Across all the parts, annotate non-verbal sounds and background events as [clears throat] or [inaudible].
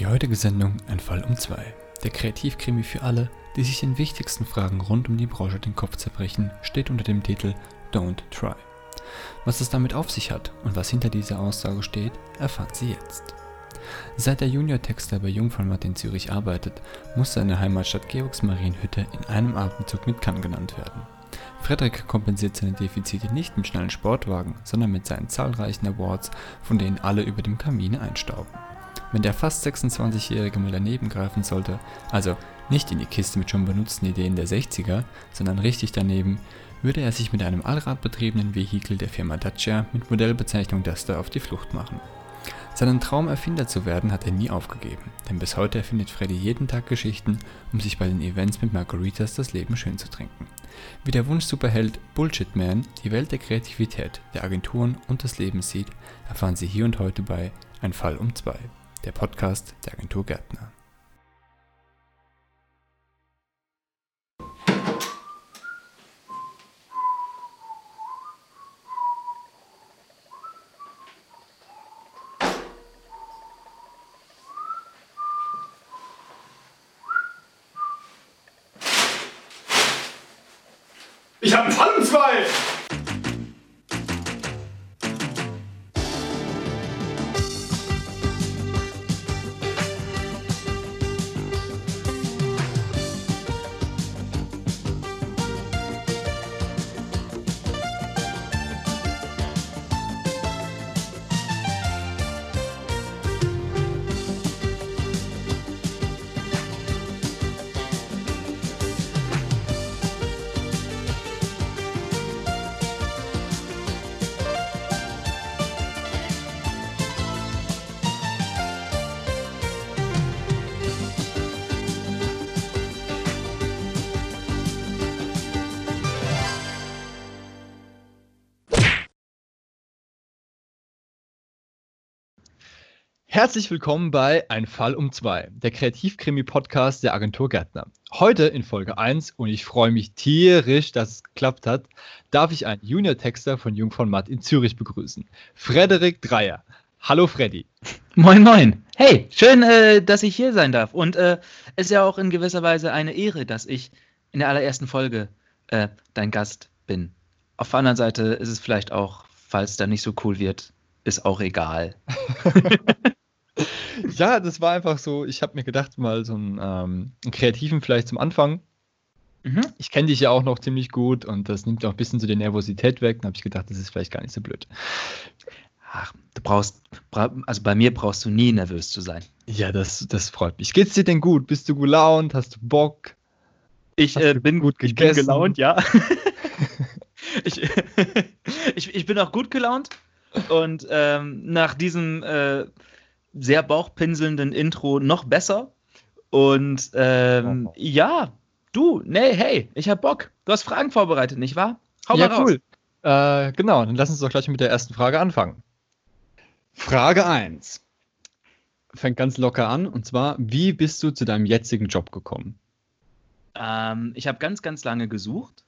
Die heutige Sendung Ein Fall um zwei. Der Kreativkrimi für alle, die sich den wichtigsten Fragen rund um die Branche den Kopf zerbrechen, steht unter dem Titel Don't Try. Was es damit auf sich hat und was hinter dieser Aussage steht, erfahren Sie jetzt. Seit der Junior-Texter bei Jungformat in Zürich arbeitet, muss seine Heimatstadt Georgsmarienhütte in einem Atemzug mit Cannes genannt werden. Frederik kompensiert seine Defizite nicht mit schnellen Sportwagen, sondern mit seinen zahlreichen Awards, von denen alle über dem Kamin einstauben. Wenn der fast 26-Jährige mal daneben greifen sollte, also nicht in die Kiste mit schon benutzten Ideen der 60er, sondern richtig daneben, würde er sich mit einem allradbetriebenen Vehikel der Firma Dacia mit Modellbezeichnung Duster auf die Flucht machen. Seinen Traum Erfinder zu werden hat er nie aufgegeben, denn bis heute erfindet Freddy jeden Tag Geschichten, um sich bei den Events mit Margaritas das Leben schön zu trinken. Wie der Wunsch-Superheld Bullshit Man die Welt der Kreativität, der Agenturen und des Lebens sieht, erfahren Sie hier und heute bei Ein Fall um zwei, der Podcast der Agentur Gärtner. Herzlich willkommen bei Ein Fall um zwei, der Kreativkrimi-Podcast der Agentur Gärtner. Heute in Folge 1 und ich freue mich tierisch, dass es geklappt hat, darf ich einen Junior-Texter von Jung von Matt in Zürich begrüßen. Frederik Dreier. Hallo Freddy. Moin, moin. Hey, schön, äh, dass ich hier sein darf. Und es äh, ist ja auch in gewisser Weise eine Ehre, dass ich in der allerersten Folge äh, dein Gast bin. Auf der anderen Seite ist es vielleicht auch, falls da nicht so cool wird, ist auch egal. [laughs] ja, das war einfach so, ich habe mir gedacht, mal so einen, ähm, einen Kreativen vielleicht zum Anfang. Mhm. Ich kenne dich ja auch noch ziemlich gut und das nimmt auch ein bisschen so die Nervosität weg. Dann habe ich gedacht, das ist vielleicht gar nicht so blöd. Ach, du brauchst, also bei mir brauchst du nie nervös zu sein. Ja, das, das freut mich. Geht's dir denn gut? Bist du gelaunt? Hast du Bock? Ich äh, bin gut gegessen? Ich bin gelaunt, ja. [laughs] ich, [laughs] ich, ich bin auch gut gelaunt. Und ähm, nach diesem äh, sehr bauchpinselnden Intro noch besser. Und ähm, oh. ja, du, nee, hey, ich hab Bock. Du hast Fragen vorbereitet, nicht wahr? Hau ja, mal raus. cool. Äh, genau, dann lass uns doch gleich mit der ersten Frage anfangen. Frage 1. Fängt ganz locker an, und zwar, wie bist du zu deinem jetzigen Job gekommen? Ähm, ich habe ganz, ganz lange gesucht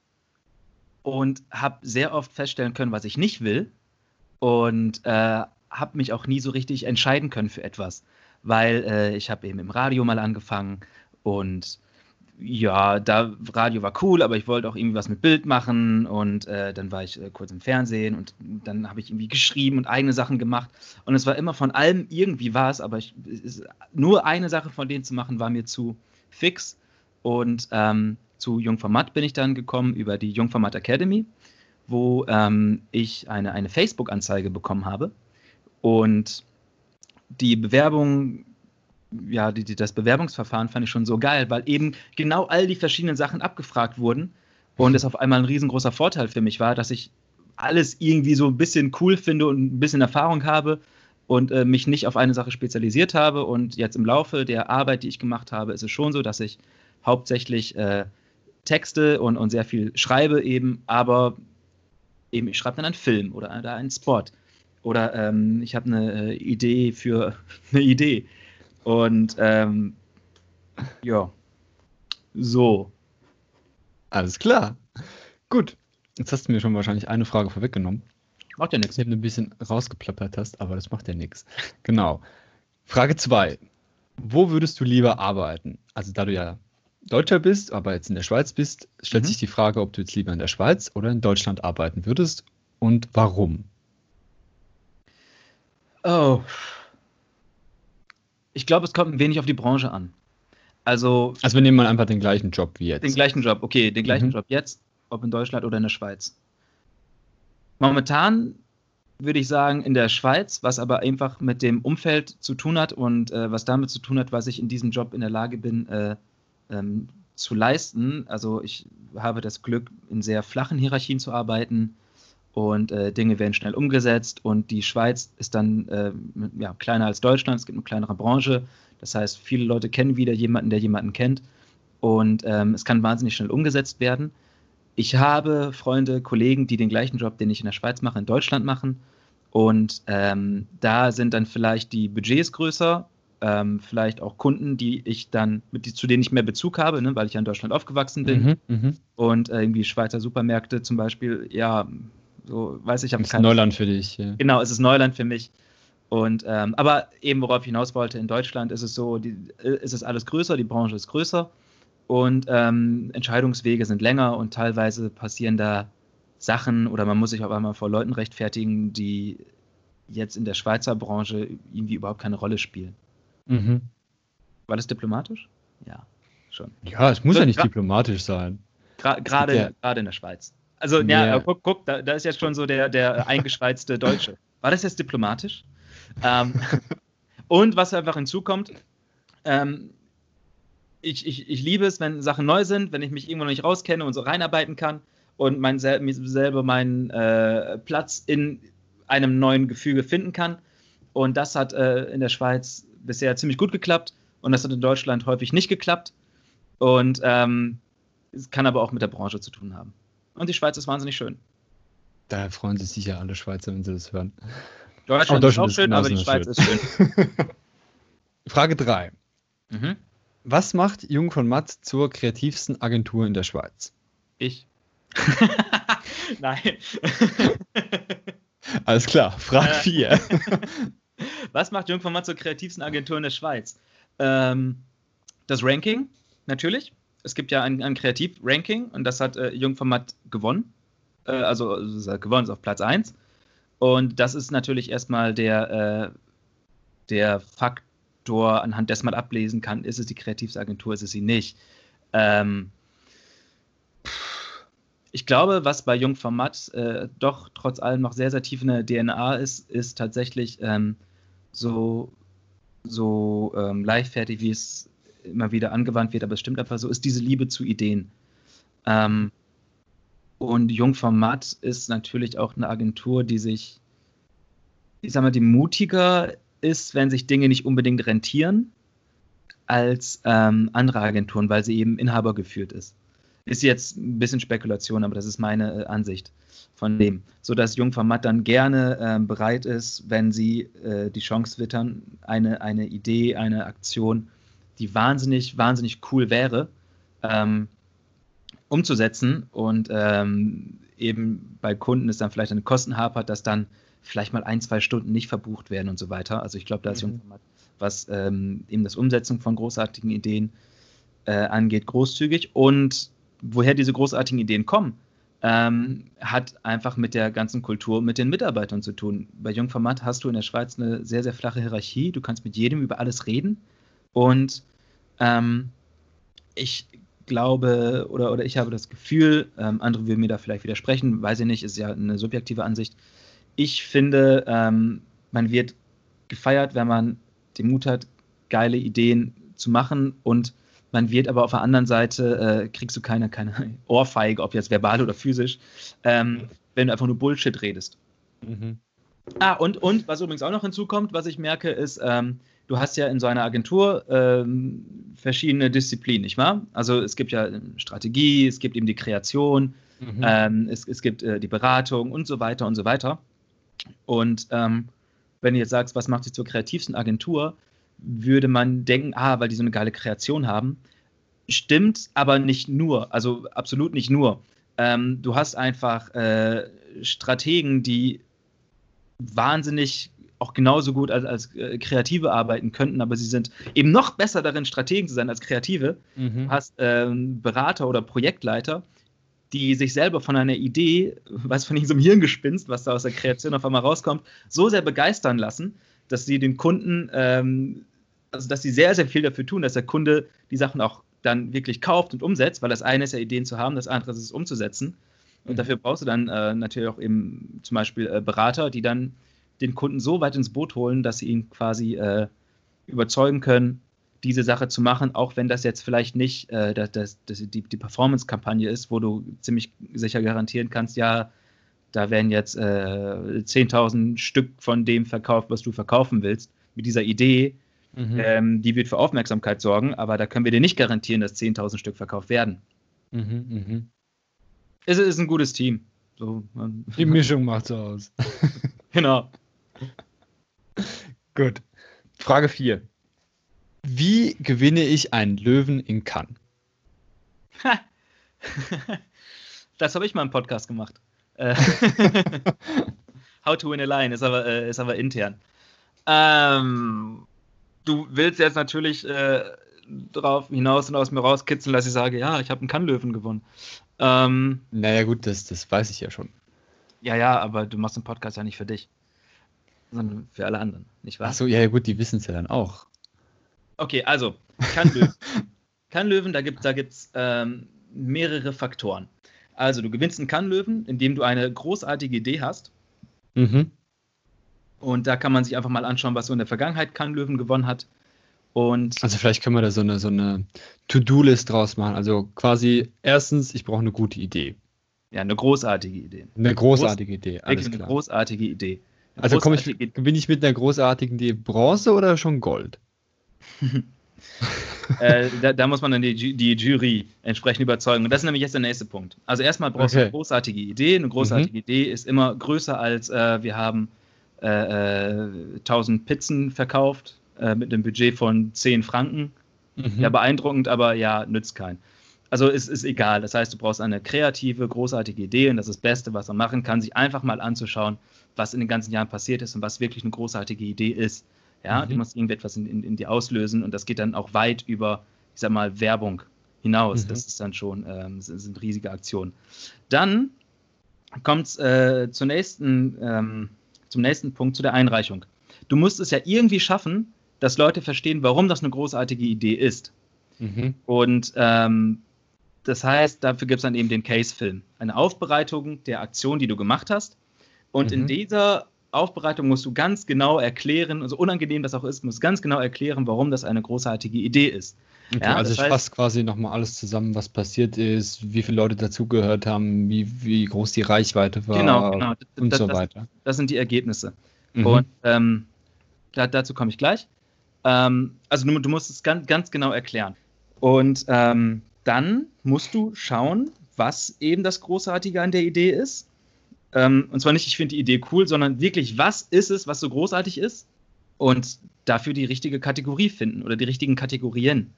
und habe sehr oft feststellen können, was ich nicht will. Und äh, habe mich auch nie so richtig entscheiden können für etwas, weil äh, ich habe eben im Radio mal angefangen und ja, da Radio war cool, aber ich wollte auch irgendwie was mit Bild machen und äh, dann war ich äh, kurz im Fernsehen und dann habe ich irgendwie geschrieben und eigene Sachen gemacht. Und es war immer von allem irgendwie was, aber ich, es, nur eine Sache von denen zu machen war mir zu fix. Und ähm, zu Jungformat bin ich dann gekommen über die Jungformat Academy, wo ähm, ich eine, eine Facebook-Anzeige bekommen habe und die Bewerbung, ja, die, die, das Bewerbungsverfahren fand ich schon so geil, weil eben genau all die verschiedenen Sachen abgefragt wurden und es auf einmal ein riesengroßer Vorteil für mich war, dass ich alles irgendwie so ein bisschen cool finde und ein bisschen Erfahrung habe und äh, mich nicht auf eine Sache spezialisiert habe. Und jetzt im Laufe der Arbeit, die ich gemacht habe, ist es schon so, dass ich hauptsächlich äh, Texte und, und sehr viel schreibe eben, aber eben ich schreibe dann einen Film oder einen Spot oder ähm, ich habe eine äh, Idee für eine [laughs] Idee. Und ähm, ja, so. Alles klar. Gut. Jetzt hast du mir schon wahrscheinlich eine Frage vorweggenommen. Macht ja nichts. Ich habe ein bisschen rausgeplappert hast, aber das macht ja nichts. Genau. Frage 2. Wo würdest du lieber arbeiten? Also da du ja Deutscher bist, aber jetzt in der Schweiz bist, stellt Mhm. sich die Frage, ob du jetzt lieber in der Schweiz oder in Deutschland arbeiten würdest und warum. Oh. Ich glaube, es kommt ein wenig auf die Branche an. Also Also wir nehmen mal einfach den gleichen Job wie jetzt. den gleichen Job, okay, den gleichen Mhm. Job jetzt, ob in Deutschland oder in der Schweiz. Momentan würde ich sagen in der Schweiz, was aber einfach mit dem Umfeld zu tun hat und äh, was damit zu tun hat, was ich in diesem Job in der Lage bin äh, ähm, zu leisten. Also ich habe das Glück, in sehr flachen Hierarchien zu arbeiten und äh, Dinge werden schnell umgesetzt und die Schweiz ist dann äh, ja, kleiner als Deutschland, es gibt eine kleinere Branche. Das heißt, viele Leute kennen wieder jemanden, der jemanden kennt und ähm, es kann wahnsinnig schnell umgesetzt werden. Ich habe Freunde, Kollegen, die den gleichen Job, den ich in der Schweiz mache, in Deutschland machen. Und ähm, da sind dann vielleicht die Budgets größer, ähm, vielleicht auch Kunden, die ich dann, mit, zu denen ich mehr Bezug habe, ne, weil ich ja in Deutschland aufgewachsen bin. Mhm, mhm. Und äh, irgendwie Schweizer Supermärkte zum Beispiel, ja, so weiß ich, habe ist keine Neuland für dich. Ja. Genau, es ist Neuland für mich. Und ähm, aber eben, worauf ich hinaus wollte, in Deutschland ist es so, die, äh, ist es alles größer, die Branche ist größer und ähm, Entscheidungswege sind länger und teilweise passieren da Sachen oder man muss sich auf einmal vor Leuten rechtfertigen, die jetzt in der Schweizer Branche irgendwie überhaupt keine Rolle spielen. Mhm. War das diplomatisch? Ja, schon. Ja, es muss ja nicht diplomatisch sein. Gerade, ja- gerade in der Schweiz. Also, ja, Ja. guck, guck da, da ist jetzt schon so der, der eingeschweizte Deutsche. War das jetzt diplomatisch? ähm, [laughs] und was einfach hinzukommt, ähm, ich, ich, ich liebe es, wenn Sachen neu sind, wenn ich mich irgendwo noch nicht rauskenne und so reinarbeiten kann und mein selber meinen äh, Platz in einem neuen Gefüge finden kann. Und das hat äh, in der Schweiz bisher ziemlich gut geklappt und das hat in Deutschland häufig nicht geklappt. Und ähm, es kann aber auch mit der Branche zu tun haben. Und die Schweiz ist wahnsinnig schön. Da freuen sich sicher alle Schweizer, wenn sie das hören. Deutschland, ist auch Deutschland ist schön, aber die Schweiz schön. ist schön. [laughs] Frage 3. Mhm. Was macht Jung von Matt zur kreativsten Agentur in der Schweiz? Ich. [laughs] Nein. [laughs] Alles klar, Frage Äh. 4. Was macht Jungformat zur kreativsten Agentur in der Schweiz? Ähm, das Ranking, natürlich. Es gibt ja ein, ein Kreativ-Ranking und das hat äh, Jungformat gewonnen. Äh, also, also gewonnen, ist auf Platz 1. Und das ist natürlich erstmal der, äh, der Faktor, anhand dessen man ablesen kann, ist es die kreativste Agentur, ist es sie nicht. Ähm, ich glaube, was bei Jungformat äh, doch trotz allem noch sehr, sehr tief in der DNA ist, ist tatsächlich ähm, so, so ähm, leichtfertig, wie es immer wieder angewandt wird, aber es stimmt einfach so, ist diese Liebe zu Ideen. Ähm, und Jungformat ist natürlich auch eine Agentur, die sich, ich sag mal, die mutiger ist, wenn sich Dinge nicht unbedingt rentieren, als ähm, andere Agenturen, weil sie eben inhabergeführt ist. Ist jetzt ein bisschen Spekulation, aber das ist meine äh, Ansicht von dem. So dass Jungformat dann gerne äh, bereit ist, wenn sie äh, die Chance wittern, eine, eine Idee, eine Aktion, die wahnsinnig, wahnsinnig cool wäre, ähm, umzusetzen und ähm, eben bei Kunden ist dann vielleicht eine Kosten hapert, dass dann vielleicht mal ein, zwei Stunden nicht verbucht werden und so weiter. Also ich glaube, da ist Mhm. Jungformat, was ähm, eben das Umsetzung von großartigen Ideen äh, angeht, großzügig. Und woher diese großartigen Ideen kommen, ähm, hat einfach mit der ganzen Kultur, mit den Mitarbeitern zu tun. Bei Jungformat hast du in der Schweiz eine sehr, sehr flache Hierarchie. Du kannst mit jedem über alles reden. Und ähm, ich glaube oder, oder ich habe das Gefühl, ähm, andere würden mir da vielleicht widersprechen, weiß ich nicht, ist ja eine subjektive Ansicht. Ich finde, ähm, man wird gefeiert, wenn man den Mut hat, geile Ideen zu machen und man wird aber auf der anderen Seite, äh, kriegst du keine, keine [laughs] Ohrfeige, ob jetzt verbal oder physisch, ähm, wenn du einfach nur Bullshit redest. Mhm. Ah, und, und was übrigens auch noch hinzukommt, was ich merke, ist, ähm, du hast ja in so einer Agentur ähm, verschiedene Disziplinen, nicht wahr? Also es gibt ja ähm, Strategie, es gibt eben die Kreation, Mhm. ähm, es, es gibt äh, die Beratung und so weiter und so weiter. Und ähm, wenn du jetzt sagst, was macht dich zur kreativsten Agentur, würde man denken, ah, weil die so eine geile Kreation haben. Stimmt, aber nicht nur, also absolut nicht nur. Ähm, du hast einfach äh, Strategen, die wahnsinnig auch genauso gut als, als äh, Kreative arbeiten könnten, aber sie sind eben noch besser darin, Strategen zu sein als Kreative. Mhm. Du hast ähm, Berater oder Projektleiter, die sich selber von einer Idee, was von irgendeinem Hirngespinst, was da aus der Kreation auf einmal rauskommt, so sehr begeistern lassen, dass sie den Kunden, ähm, also dass sie sehr, sehr viel dafür tun, dass der Kunde die Sachen auch dann wirklich kauft und umsetzt, weil das eine ist ja Ideen zu haben, das andere ist es umzusetzen. Und Mhm. dafür brauchst du dann äh, natürlich auch eben zum Beispiel äh, Berater, die dann den Kunden so weit ins Boot holen, dass sie ihn quasi äh, überzeugen können, diese Sache zu machen, auch wenn das jetzt vielleicht nicht äh, das, das, das, die, die Performance-Kampagne ist, wo du ziemlich sicher garantieren kannst, ja, da werden jetzt äh, 10.000 Stück von dem verkauft, was du verkaufen willst, mit dieser Idee, Mhm. ähm, die wird für Aufmerksamkeit sorgen, aber da können wir dir nicht garantieren, dass 10.000 Stück verkauft werden. Mhm. Mhm. Es ist ein gutes Team. So, Die Mischung macht so aus. [laughs] genau. [laughs] Gut. Frage 4. Wie gewinne ich einen Löwen in Cannes? [laughs] das habe ich mal im Podcast gemacht. Äh, [laughs] How to win a line ist aber, äh, ist aber intern. Ähm, du willst jetzt natürlich äh, darauf hinaus und aus mir rauskitzeln, dass ich sage, ja, ich habe einen Kannlöwen gewonnen. Ähm, Naja, gut, das, das weiß ich ja schon. ja, ja, aber du machst den Podcast ja nicht für dich, sondern für alle anderen, nicht wahr? Achso, ja, gut, die wissen es ja dann auch. Okay, also, Kannlöwen. Kannlöwen, [laughs] da gibt es da gibt's, ähm, mehrere Faktoren. Also, du gewinnst einen Kannlöwen, indem du eine großartige Idee hast. Mhm. Und da kann man sich einfach mal anschauen, was so in der Vergangenheit Kannlöwen gewonnen hat. Und Also vielleicht können wir da so eine, so eine To-Do-List draus machen. Also quasi erstens, ich brauche eine gute Idee. ja, eine großartige Idee. Eine großartige Idee, alles Wirklich eine klar. großartige Idee. Also komme ich, bin ich mit einer großartigen Idee Bronze oder schon Gold? [laughs] äh, da, da muss man dann die, die Jury entsprechend überzeugen. Und das ist nämlich jetzt der nächste Punkt. Also erstmal brauchst du Okay. eine großartige Idee. Eine großartige Idee ist immer größer als äh, wir haben äh, äh, 1000 Pizzen verkauft äh, mit einem Budget von 10 Franken. Mhm. Ja, beeindruckend, aber ja, nützt keinen. Also es ist egal. Das heißt, du brauchst eine kreative, großartige Idee und das ist das Beste, was man machen kann, sich einfach mal anzuschauen, was in den ganzen Jahren passiert ist und was wirklich eine großartige Idee ist. Ja, Mhm. du musst irgendetwas in, in, in dir auslösen und das geht dann auch weit über, ich sag mal, Werbung hinaus. Mhm. Das ist dann schon, ähm, sind riesige Aktionen. Dann kommt es äh, zur nächsten, ähm, zum nächsten Punkt, zu der Einreichung. Du musst es ja irgendwie schaffen, dass Leute verstehen, warum das eine großartige Idee ist. Mhm. Und ähm, das heißt, dafür gibt es dann eben den Case-Film. Eine Aufbereitung der Aktion, die du gemacht hast. Und in Mhm. dieser Aufbereitung musst du ganz genau erklären, also unangenehm das auch ist, musst ganz genau erklären, warum das eine großartige Idee ist. Okay, Ja, also das ich fasse quasi nochmal alles zusammen, was passiert ist, wie viele Leute dazugehört haben, wie, wie groß die Reichweite war genau, genau. und das, so das, weiter. das sind die Ergebnisse. Mhm. Und ähm, da, dazu komme ich gleich. Ähm, also du, du musst es ganz, ganz genau erklären. Und ähm, dann musst du schauen, was eben das Großartige an der Idee ist. Ähm, und zwar nicht, ich finde die Idee cool, sondern wirklich, was ist es, was so großartig ist? Und dafür die richtige Kategorie finden oder die richtigen Kategorien.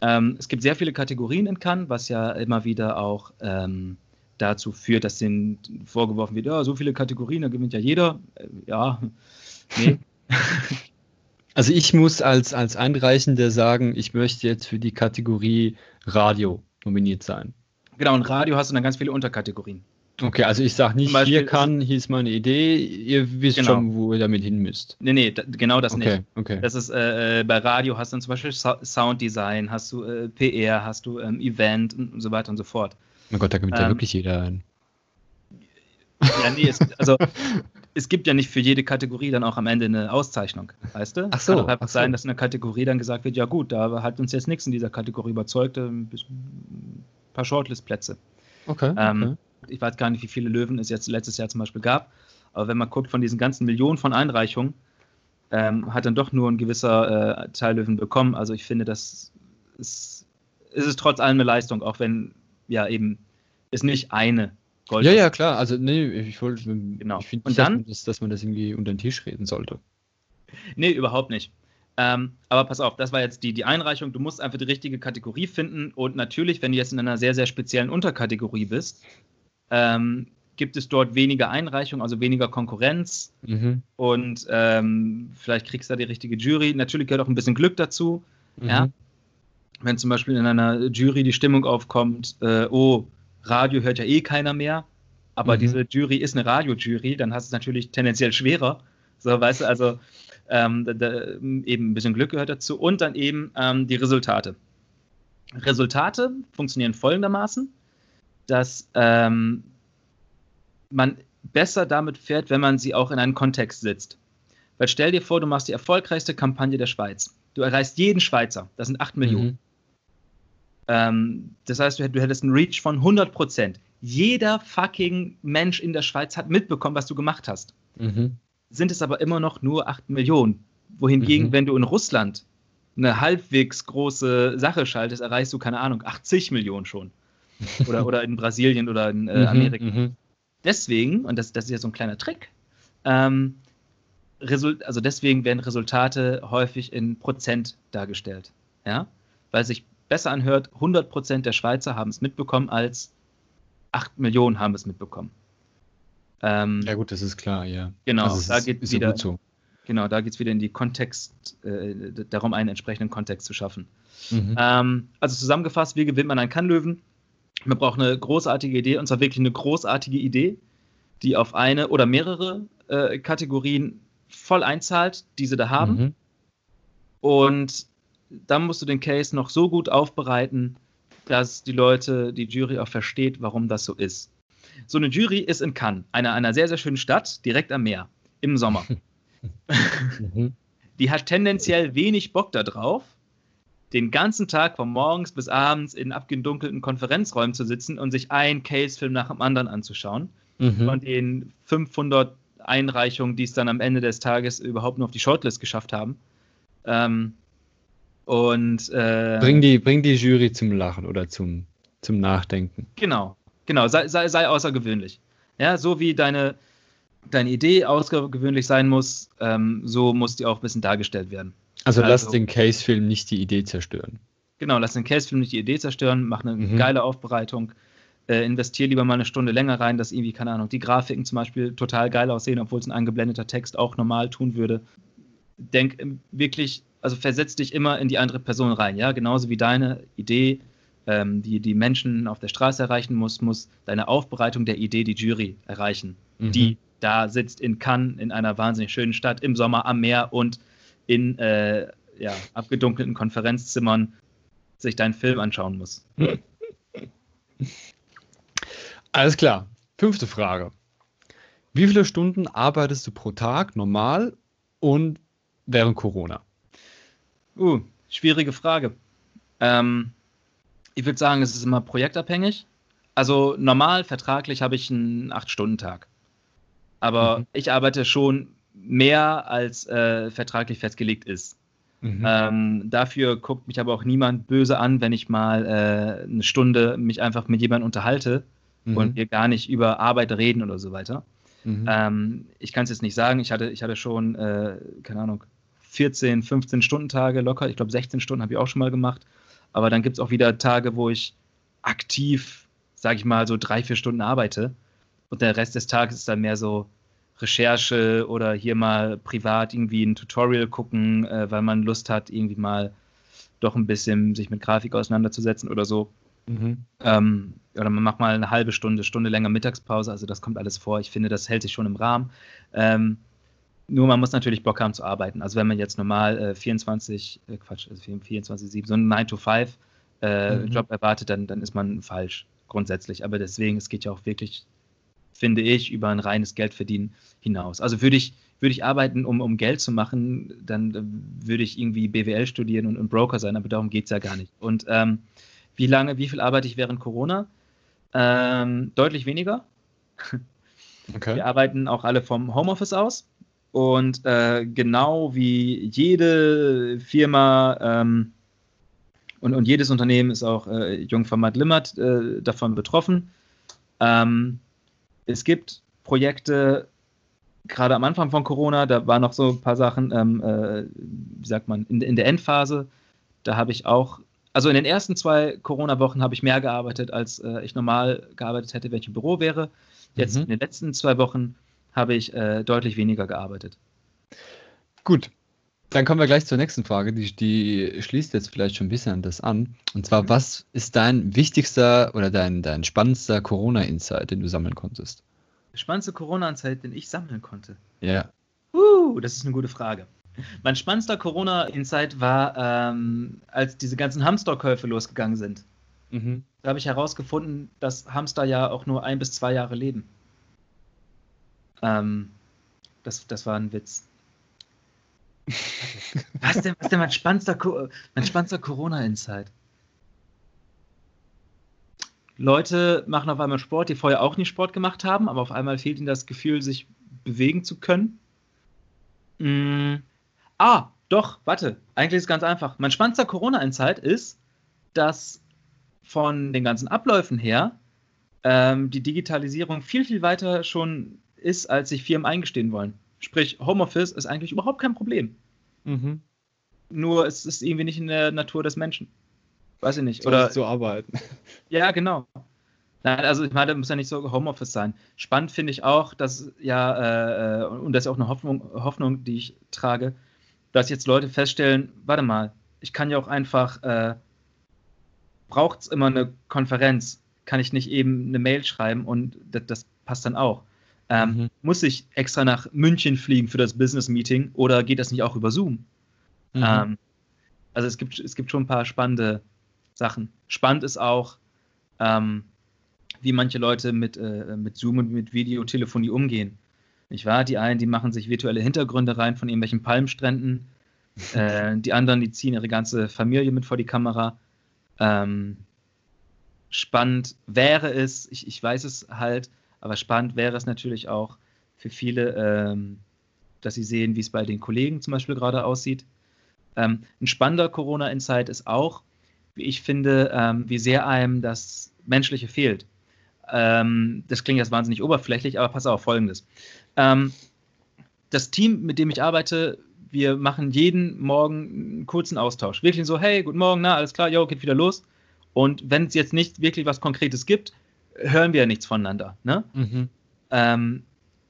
Ähm, es gibt sehr viele Kategorien in Cannes, was ja immer wieder auch ähm, dazu führt, dass denen vorgeworfen wird, ja, so viele Kategorien, da gewinnt ja jeder. Äh, ja, nee. [laughs] Also ich muss als, als Einreichender sagen, ich möchte jetzt für die Kategorie Radio nominiert sein. genau, und Radio hast du dann ganz viele Unterkategorien. Okay, also ich sage nicht, Beispiel hier kann, hier ist meine Idee, ihr wisst Genau. schon, wo ihr damit hin müsst. Nee, nee, da, genau das Okay, nicht. okay. Das ist äh, äh, bei Radio hast du dann zum Beispiel Sa Sounddesign, hast du äh, PR, hast du ähm, Event und, so weiter und so fort. mein Gott, da ja ähm, wirklich jeder ein. Ja, nee, es, also [laughs] es gibt ja nicht für jede Kategorie dann auch am Ende eine Auszeichnung, weißt du? Ach so, Kann einfach ach so. sein, dass in der Kategorie dann gesagt wird, ja gut, da hat uns jetzt nichts in dieser Kategorie überzeugt, äh, ein bisschen- ein paar Shortlist-Plätze. Okay. Ähm, okay. Ich weiß gar nicht, wie viele Löwen es jetzt letztes Jahr zum Beispiel gab, aber wenn man guckt von diesen ganzen Millionen von Einreichungen, ähm, hat dann doch nur ein gewisser äh, Teil Löwen bekommen. Also ich finde, das ist, ist es trotz allem eine Leistung, auch wenn ja eben es nicht eine Gold Ja, ja, klar. Also, nee, ich wollte, Genau. ich finde nicht, dass dann- man, das, dass man das irgendwie unter den Tisch reden sollte. Nee, überhaupt nicht. Ähm, aber pass auf, das war jetzt die, die Einreichung. Du musst einfach die richtige Kategorie finden. Und natürlich, wenn du jetzt in einer sehr, sehr speziellen Unterkategorie bist, ähm, gibt es dort weniger Einreichungen, also weniger Konkurrenz Mhm. und ähm, vielleicht kriegst du da die richtige Jury. Natürlich gehört auch ein bisschen Glück dazu. Ja. Mhm. Wenn zum Beispiel in einer Jury die Stimmung aufkommt, äh, oh, Radio hört ja eh keiner mehr, aber Mhm. diese Jury ist eine Radiojury, dann hast du es natürlich tendenziell schwerer. So, weißt du, also ähm, da, da, eben ein bisschen Glück gehört dazu und dann eben ähm, die Resultate. Resultate funktionieren folgendermaßen, dass ähm, man besser damit fährt, wenn man sie auch in einen Kontext setzt. Weil stell dir vor, du machst die erfolgreichste Kampagne der Schweiz. Du erreichst jeden Schweizer, das sind 8 Millionen. Mhm. Ähm, das heißt, du, du hättest einen Reach von 100 Prozent. Jeder fucking Mensch in der Schweiz hat mitbekommen, was du gemacht hast. Mhm. Sind es aber immer noch nur 8 Millionen. Wohingegen, Mhm. wenn du in Russland eine halbwegs große Sache schaltest, erreichst du, keine Ahnung, 80 Millionen schon. Oder, oder in Brasilien oder in äh, Mhm, Amerika. mhm. Deswegen, und das, das ist ja so ein kleiner Trick, ähm, also deswegen werden Resultate häufig in Prozent dargestellt. Ja? Weil sich besser anhört, 100 Prozent der Schweizer haben es mitbekommen, als 8 Millionen haben es mitbekommen. Ähm, Ja gut, das ist klar, ja. Genau, also es da ist, geht ist ja wieder- so. Genau, da geht es wieder in die Kontext, äh, darum, einen entsprechenden Kontext zu schaffen. Mhm. Ähm, also zusammengefasst, wie gewinnt man einen Kannlöwen? Man braucht eine großartige Idee, und zwar wirklich eine großartige Idee, die auf eine oder mehrere äh, Kategorien voll einzahlt, die sie da haben. Mhm. Und dann musst du den Case noch so gut aufbereiten, dass die Leute, die Jury auch versteht, warum das so ist. So eine Jury ist in Cannes, einer, einer sehr, sehr schönen Stadt, direkt am Meer, im Sommer. [laughs] Mhm. die hat tendenziell wenig Bock darauf, den ganzen Tag von morgens bis abends in abgedunkelten Konferenzräumen zu sitzen und sich einen Case-Film nach dem anderen anzuschauen. Mhm. Von den 500 Einreichungen, die es dann am Ende des Tages überhaupt nur auf die Shortlist geschafft haben. Ähm, und äh, Bring, die, bring die Jury zum Lachen oder zum, zum Nachdenken. Genau, genau, sei, sei, sei außergewöhnlich. Ja, so wie deine, deine Idee außergewöhnlich sein muss, ähm, so muss die auch ein bisschen dargestellt werden. Also, lass Also- den Case-Film nicht die Idee zerstören. Genau, lass den Case-Film nicht die Idee zerstören, mach eine Mhm. geile Aufbereitung, äh, investier lieber mal eine Stunde länger rein, dass irgendwie, keine Ahnung, die Grafiken zum Beispiel total geil aussehen, obwohl es ein eingeblendeter Text auch normal tun würde. Denk ähm, wirklich, also versetz dich immer in die andere Person rein, ja, genauso wie deine Idee, ähm, die die Menschen auf der Straße erreichen muss, muss deine Aufbereitung der Idee die Jury erreichen, Mhm. die da sitzt in Cannes, in einer wahnsinnig schönen Stadt, im Sommer am Meer und in äh, ja, abgedunkelten Konferenzzimmern sich deinen Film anschauen muss. Alles klar. Fünfte Frage. Wie viele Stunden arbeitest du pro Tag normal und während Corona? Uh, schwierige Frage. Ähm, ich würde sagen, es ist immer projektabhängig. Also normal, vertraglich habe ich einen 8-Stunden-Tag. Aber Mhm. ich arbeite schon mehr, als äh, vertraglich festgelegt ist. Mhm. Ähm, dafür guckt mich aber auch niemand böse an, wenn ich mal äh, eine Stunde mich einfach mit jemandem unterhalte Mhm. und wir gar nicht über Arbeit reden oder so weiter. Mhm. Ähm, ich kann es jetzt nicht sagen. Ich hatte, ich hatte schon, äh, keine Ahnung, 14, 15 Stunden Tage locker. Ich glaube, 16 Stunden habe ich auch schon mal gemacht. Aber dann gibt es auch wieder Tage, wo ich aktiv, sage ich mal, so drei, vier Stunden arbeite. Und der Rest des Tages ist dann mehr so Recherche oder hier mal privat irgendwie ein Tutorial gucken, äh, weil man Lust hat, irgendwie mal doch ein bisschen sich mit Grafik auseinanderzusetzen oder so. Mhm. Ähm, oder man macht mal eine halbe Stunde, Stunde länger Mittagspause. Also das kommt alles vor. Ich finde, das hält sich schon im Rahmen. Ähm, nur man muss natürlich Bock haben zu arbeiten. Also wenn man jetzt normal äh, 24, äh, Quatsch, also 24, 7, so einen 9-to-5 äh, Mhm. Job erwartet, dann, dann ist man falsch grundsätzlich. Aber deswegen, es geht ja auch wirklich, finde ich, über ein reines Geldverdienen hinaus. Also würde ich, würde ich arbeiten, um, um Geld zu machen, dann äh, würde ich irgendwie BWL studieren und, und Broker sein, aber darum geht es ja gar nicht. Und ähm, wie lange, wie viel arbeite ich während Corona? Ähm, deutlich weniger. [laughs] Okay. Wir arbeiten auch alle vom Homeoffice aus. Und äh, genau wie jede Firma ähm, und, und jedes Unternehmen ist auch äh, Jungformat Limmert äh, davon betroffen. Ähm, es gibt Projekte, gerade am Anfang von Corona, da waren noch so ein paar Sachen, ähm, äh, wie sagt man, in, in der Endphase. Da habe ich auch, also in den ersten zwei Corona-Wochen habe ich mehr gearbeitet, als äh, ich normal gearbeitet hätte, wenn ich im Büro wäre. Jetzt Mhm. in den letzten zwei Wochen habe ich äh, deutlich weniger gearbeitet. Gut. Dann kommen wir gleich zur nächsten Frage, die, die schließt jetzt vielleicht schon ein bisschen an das an. Und zwar, was ist dein wichtigster oder dein, dein spannendster Corona-Insight, den du sammeln konntest? Spannendste Corona-Zeit, den ich sammeln konnte. Ja. Uh, das ist eine gute Frage. Mein spannendster Corona-Insight war, ähm, als diese ganzen Hamsterkäufe losgegangen sind. Mhm. Da habe ich herausgefunden, dass Hamster ja auch nur ein bis zwei Jahre leben. Ähm, das, das war ein Witz. Was denn, was denn mein spannendster, mein spannendster Corona-Insight? Leute machen auf einmal Sport, die vorher auch nicht Sport gemacht haben, aber auf einmal fehlt ihnen das Gefühl, sich bewegen zu können. Mm. Ah, doch, warte. Eigentlich ist es ganz einfach. Mein spannendster Corona-Insight ist, dass von den ganzen Abläufen her ähm, die Digitalisierung viel, viel weiter schon ist, als sich Firmen eingestehen wollen. Sprich, Homeoffice ist eigentlich überhaupt kein Problem. Mhm. Nur es ist irgendwie nicht in der Natur des Menschen. Weiß ich nicht. Oder zu arbeiten. [laughs] ja, genau. Nein, also ich meine, muss ja nicht so Homeoffice sein. Spannend finde ich auch, dass ja, äh, und das ist auch eine Hoffnung, Hoffnung, die ich trage, dass jetzt Leute feststellen, warte mal, ich kann ja auch einfach, äh, braucht es immer eine Konferenz, kann ich nicht eben eine Mail schreiben und das, das passt dann auch. Ähm, Mhm. Muss ich extra nach München fliegen für das Business-Meeting oder geht das nicht auch über Zoom? Mhm. Ähm, also es gibt, es gibt schon ein paar spannende Sachen. Spannend ist auch, ähm, wie manche Leute mit, äh, mit Zoom und mit Videotelefonie umgehen. Nicht wahr? Die einen, die machen sich virtuelle Hintergründe rein von irgendwelchen Palmstränden. [laughs] äh, die anderen, die ziehen ihre ganze Familie mit vor die Kamera. Ähm, spannend wäre es, ich, ich weiß es halt, aber spannend wäre es natürlich auch für viele, ähm, dass sie sehen, wie es bei den Kollegen zum Beispiel gerade aussieht. Ähm, ein spannender Corona-Insight ist auch, wie ich finde, ähm, wie sehr einem das Menschliche fehlt. Ähm, das klingt jetzt wahnsinnig oberflächlich, aber pass auf, folgendes. Ähm, das Team, mit dem ich arbeite, wir machen jeden Morgen einen kurzen Austausch. Wirklich so, hey, guten Morgen, na, alles klar, jo, geht wieder los. Und wenn es jetzt nicht wirklich was Konkretes gibt, hören wir ja nichts voneinander. Ne? Mhm. Ähm,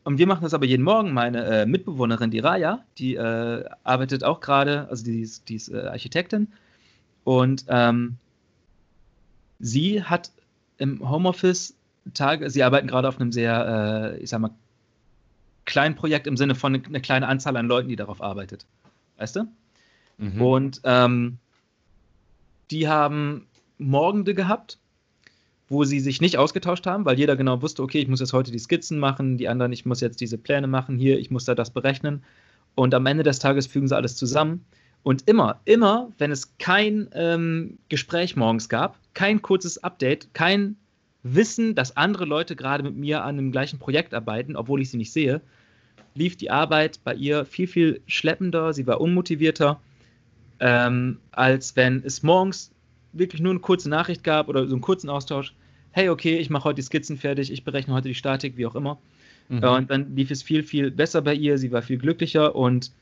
und wir machen das aber jeden Morgen. Meine äh, Mitbewohnerin, die Raya, die äh, arbeitet auch gerade, also die ist, die ist äh, Architektin. Und ähm, sie hat im Homeoffice Tage, sie arbeiten gerade auf einem sehr, äh, ich sag mal, kleinen Projekt im Sinne von eine kleine Anzahl an Leuten, die darauf arbeitet. Weißt du? Mhm. Und ähm, die haben Morgende gehabt, wo sie sich nicht ausgetauscht haben, weil jeder genau wusste, okay, ich muss jetzt heute die Skizzen machen, die anderen, ich muss jetzt diese Pläne machen, hier, ich muss da das berechnen. Und am Ende des Tages fügen sie alles zusammen. Und immer, immer, wenn es kein ähm, Gespräch morgens gab, kein kurzes Update, kein Wissen, dass andere Leute gerade mit mir an dem gleichen Projekt arbeiten, obwohl ich sie nicht sehe, lief die Arbeit bei ihr viel, viel schleppender, sie war unmotivierter, ähm, als wenn es morgens wirklich nur eine kurze Nachricht gab oder so einen kurzen Austausch. Hey, okay, ich mache heute die Skizzen fertig, ich berechne heute die Statik, wie auch immer. Mhm. Und dann lief es viel, viel besser bei ihr, sie war viel glücklicher und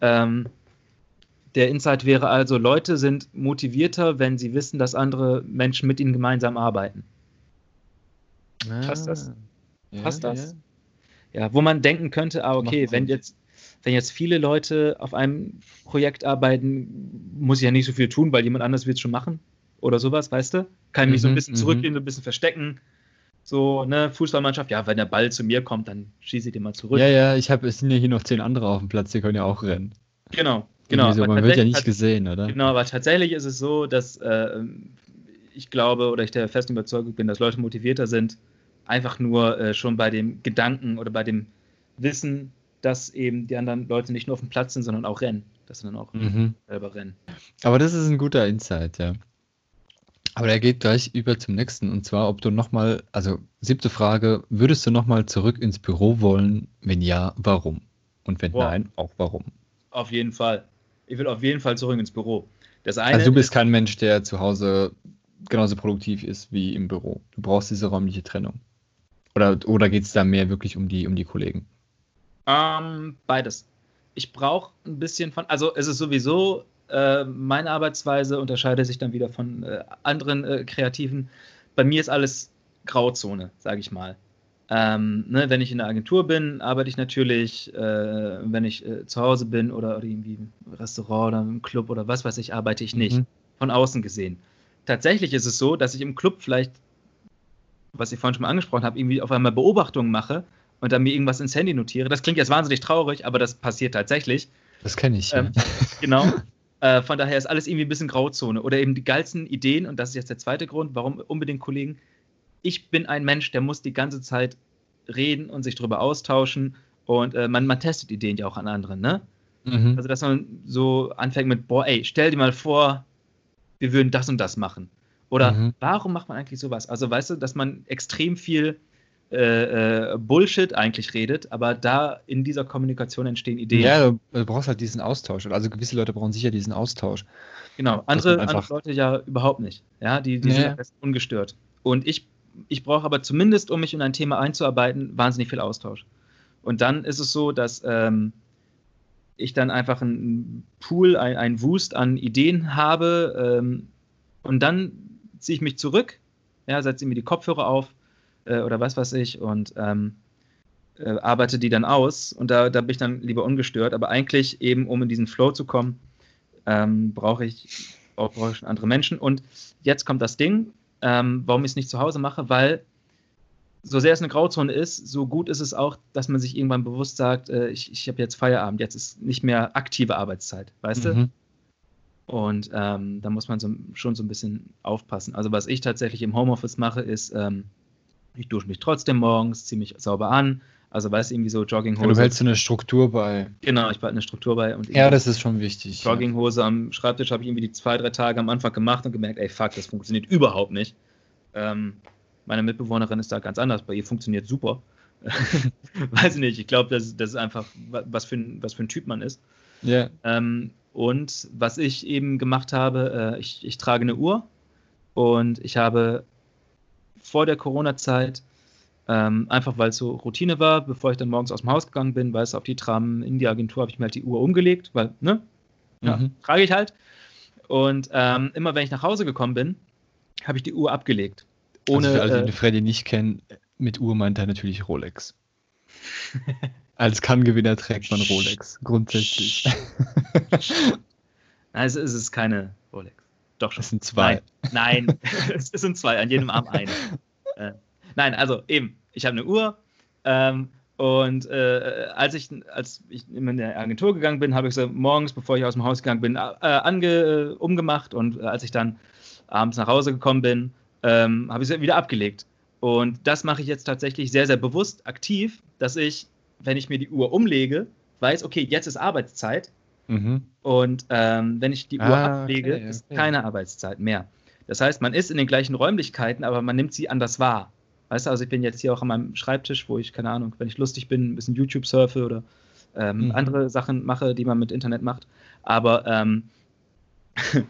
ähm, der Insight wäre also, Leute sind motivierter, wenn sie wissen, dass andere Menschen mit ihnen gemeinsam arbeiten. passt das? Ah. Ja, Passt das? ja. Ja, wo man denken könnte, ah, okay, wenn jetzt, wenn jetzt viele Leute auf einem Projekt arbeiten, muss ich ja nicht so viel tun, weil jemand anders wird es schon machen oder sowas, weißt du? Kann ich mich so ein Mhm, bisschen mhm. zurücklehnen, so ein bisschen verstecken. So, ne, Fußballmannschaft, ja, wenn der Ball zu mir kommt, dann schieße ich den mal zurück. Ja, ja, ich habe, es sind ja hier noch zehn andere auf dem Platz, die können ja auch rennen. Genau, genau. So, man wird ja nicht gesehen, oder? Genau, aber tatsächlich ist es so, dass äh, ich glaube oder ich der festen Überzeugung bin, dass Leute motivierter sind, einfach nur äh, schon bei dem Gedanken oder bei dem Wissen, dass eben die anderen Leute nicht nur auf dem Platz sind, sondern auch rennen. Dass sie dann auch Mhm. selber rennen. Aber das ist ein guter Insight, ja. Aber der geht gleich über zum nächsten. Und zwar, ob du nochmal, also siebte Frage, würdest du nochmal zurück ins Büro wollen? Wenn ja, warum? Und wenn Boah. nein, auch warum? Auf jeden Fall. Ich will auf jeden Fall zurück ins Büro. Das eine Also du bist ist, kein Mensch, der zu Hause genauso produktiv ist wie im Büro. Du brauchst diese räumliche Trennung. Oder, oder geht es da mehr wirklich um die, um die Kollegen? Ähm, beides. Ich brauche ein bisschen von, also es ist sowieso, äh, meine Arbeitsweise unterscheidet sich dann wieder von äh, anderen äh, Kreativen. Bei mir ist alles Grauzone, sage ich mal. Ähm, ne, wenn ich in der Agentur bin, arbeite ich natürlich, äh, wenn ich äh, zu Hause bin oder, oder, irgendwie im Restaurant oder im Club oder was weiß ich, arbeite ich nicht. Mhm. Von außen gesehen. Tatsächlich ist es so, dass ich im Club vielleicht, was ich vorhin schon mal angesprochen habe, irgendwie auf einmal Beobachtungen mache und dann mir irgendwas ins Handy notiere. Das klingt jetzt wahnsinnig traurig, aber das passiert tatsächlich. Das kenne ich. Ähm, ja. Genau. [laughs] Äh, von daher ist alles irgendwie ein bisschen Grauzone. Oder eben die geilsten Ideen, und das ist jetzt der zweite Grund, warum unbedingt Kollegen. Ich bin ein Mensch, der muss die ganze Zeit reden und sich darüber austauschen. Und äh, man, man testet Ideen ja auch an anderen, ne? Mhm. Also, dass man so anfängt mit, boah, ey, stell dir mal vor, wir würden das und das machen. Oder mhm. warum macht man eigentlich sowas? Also, weißt du, dass man extrem viel äh, äh, Bullshit eigentlich redet, aber da in dieser Kommunikation entstehen Ideen. Ja, du, brauchst halt diesen Austausch. Also gewisse Leute brauchen sicher diesen Austausch. Genau, andere, andere Leute ja überhaupt nicht. Ja, die, die ja. sind ungestört. Und ich, ich brauche aber zumindest, um mich in ein Thema einzuarbeiten, wahnsinnig viel Austausch. Und dann ist es so, dass ähm, ich dann einfach einen Pool, ein, ein Wust an Ideen habe ähm, und dann ziehe ich mich zurück, ja, setze mir die Kopfhörer auf äh, oder was weiß ich und ähm, äh, arbeite die dann aus und da, da bin ich dann lieber ungestört. Aber eigentlich eben, um in diesen Flow zu kommen, ähm, brauche ich, auch, brauche ich andere Menschen. Und jetzt kommt das Ding, ähm, warum ich es nicht zu Hause mache, weil so sehr es eine Grauzone ist, so gut ist es auch, dass man sich irgendwann bewusst sagt, äh, ich, ich habe jetzt Feierabend, jetzt ist nicht mehr aktive Arbeitszeit, weißt mhm. du? Und ähm, da muss man so, schon so ein bisschen aufpassen. Also was ich tatsächlich im Homeoffice mache, ist, ähm, ich dusche mich trotzdem morgens, ziehe mich sauber an. Also weißt du, irgendwie so Jogginghose. Ja, du hältst eine Struktur bei. Genau, ich behalte eine Struktur bei. Und ja, das ist schon wichtig. Jogginghose ja. am Schreibtisch habe ich irgendwie die zwei, drei Tage am Anfang gemacht und gemerkt, ey, fuck, das funktioniert überhaupt nicht. Ähm, meine Mitbewohnerin ist da ganz anders. Bei ihr funktioniert super. [laughs] Weiß ich nicht. Ich glaube, das, das ist einfach, was für, ein, was für ein Typ man ist. Ja. Ähm, und was ich eben gemacht habe, äh, ich, ich trage eine Uhr und ich habe vor der Corona-Zeit, ähm, einfach weil es so Routine war, bevor ich dann morgens aus dem Haus gegangen bin, weil es auf die Tram in die Agentur habe ich mir halt die Uhr umgelegt, weil, ne? Ja, mhm. trage ich halt. Und ähm, immer wenn ich nach Hause gekommen bin, habe ich die Uhr abgelegt. Ohne, also für alle, die äh, Freddy nicht kennen, mit Uhr meint er natürlich Rolex. [laughs] Als Kann-Gewinner trägt man Rolex, grundsätzlich. Nein, es ist keine Rolex. Doch schon. Es sind zwei. Nein, nein [laughs] es sind zwei, an jedem Arm eine. [laughs] Äh, nein, also eben, ich habe eine Uhr ähm, und äh, als, ich, als ich in der Agentur gegangen bin, habe ich so morgens, bevor ich aus dem Haus gegangen bin, äh, ange, umgemacht und äh, als ich dann abends nach Hause gekommen bin, ähm, habe ich sie wieder abgelegt. Und das mache ich jetzt tatsächlich sehr, sehr bewusst aktiv, dass ich, wenn ich mir die Uhr umlege, weiß, okay, jetzt ist Arbeitszeit Mhm. Und ähm, wenn ich die Uhr ah, ablege, okay, ist keine Arbeitszeit mehr. Das heißt, man ist in den gleichen Räumlichkeiten, aber man nimmt sie anders wahr. Weißt du, also ich bin jetzt hier auch an meinem Schreibtisch, wo ich, keine Ahnung, wenn ich lustig bin, ein bisschen YouTube surfe oder ähm, mhm. andere Sachen mache, die man mit Internet macht. Aber, ähm, [laughs]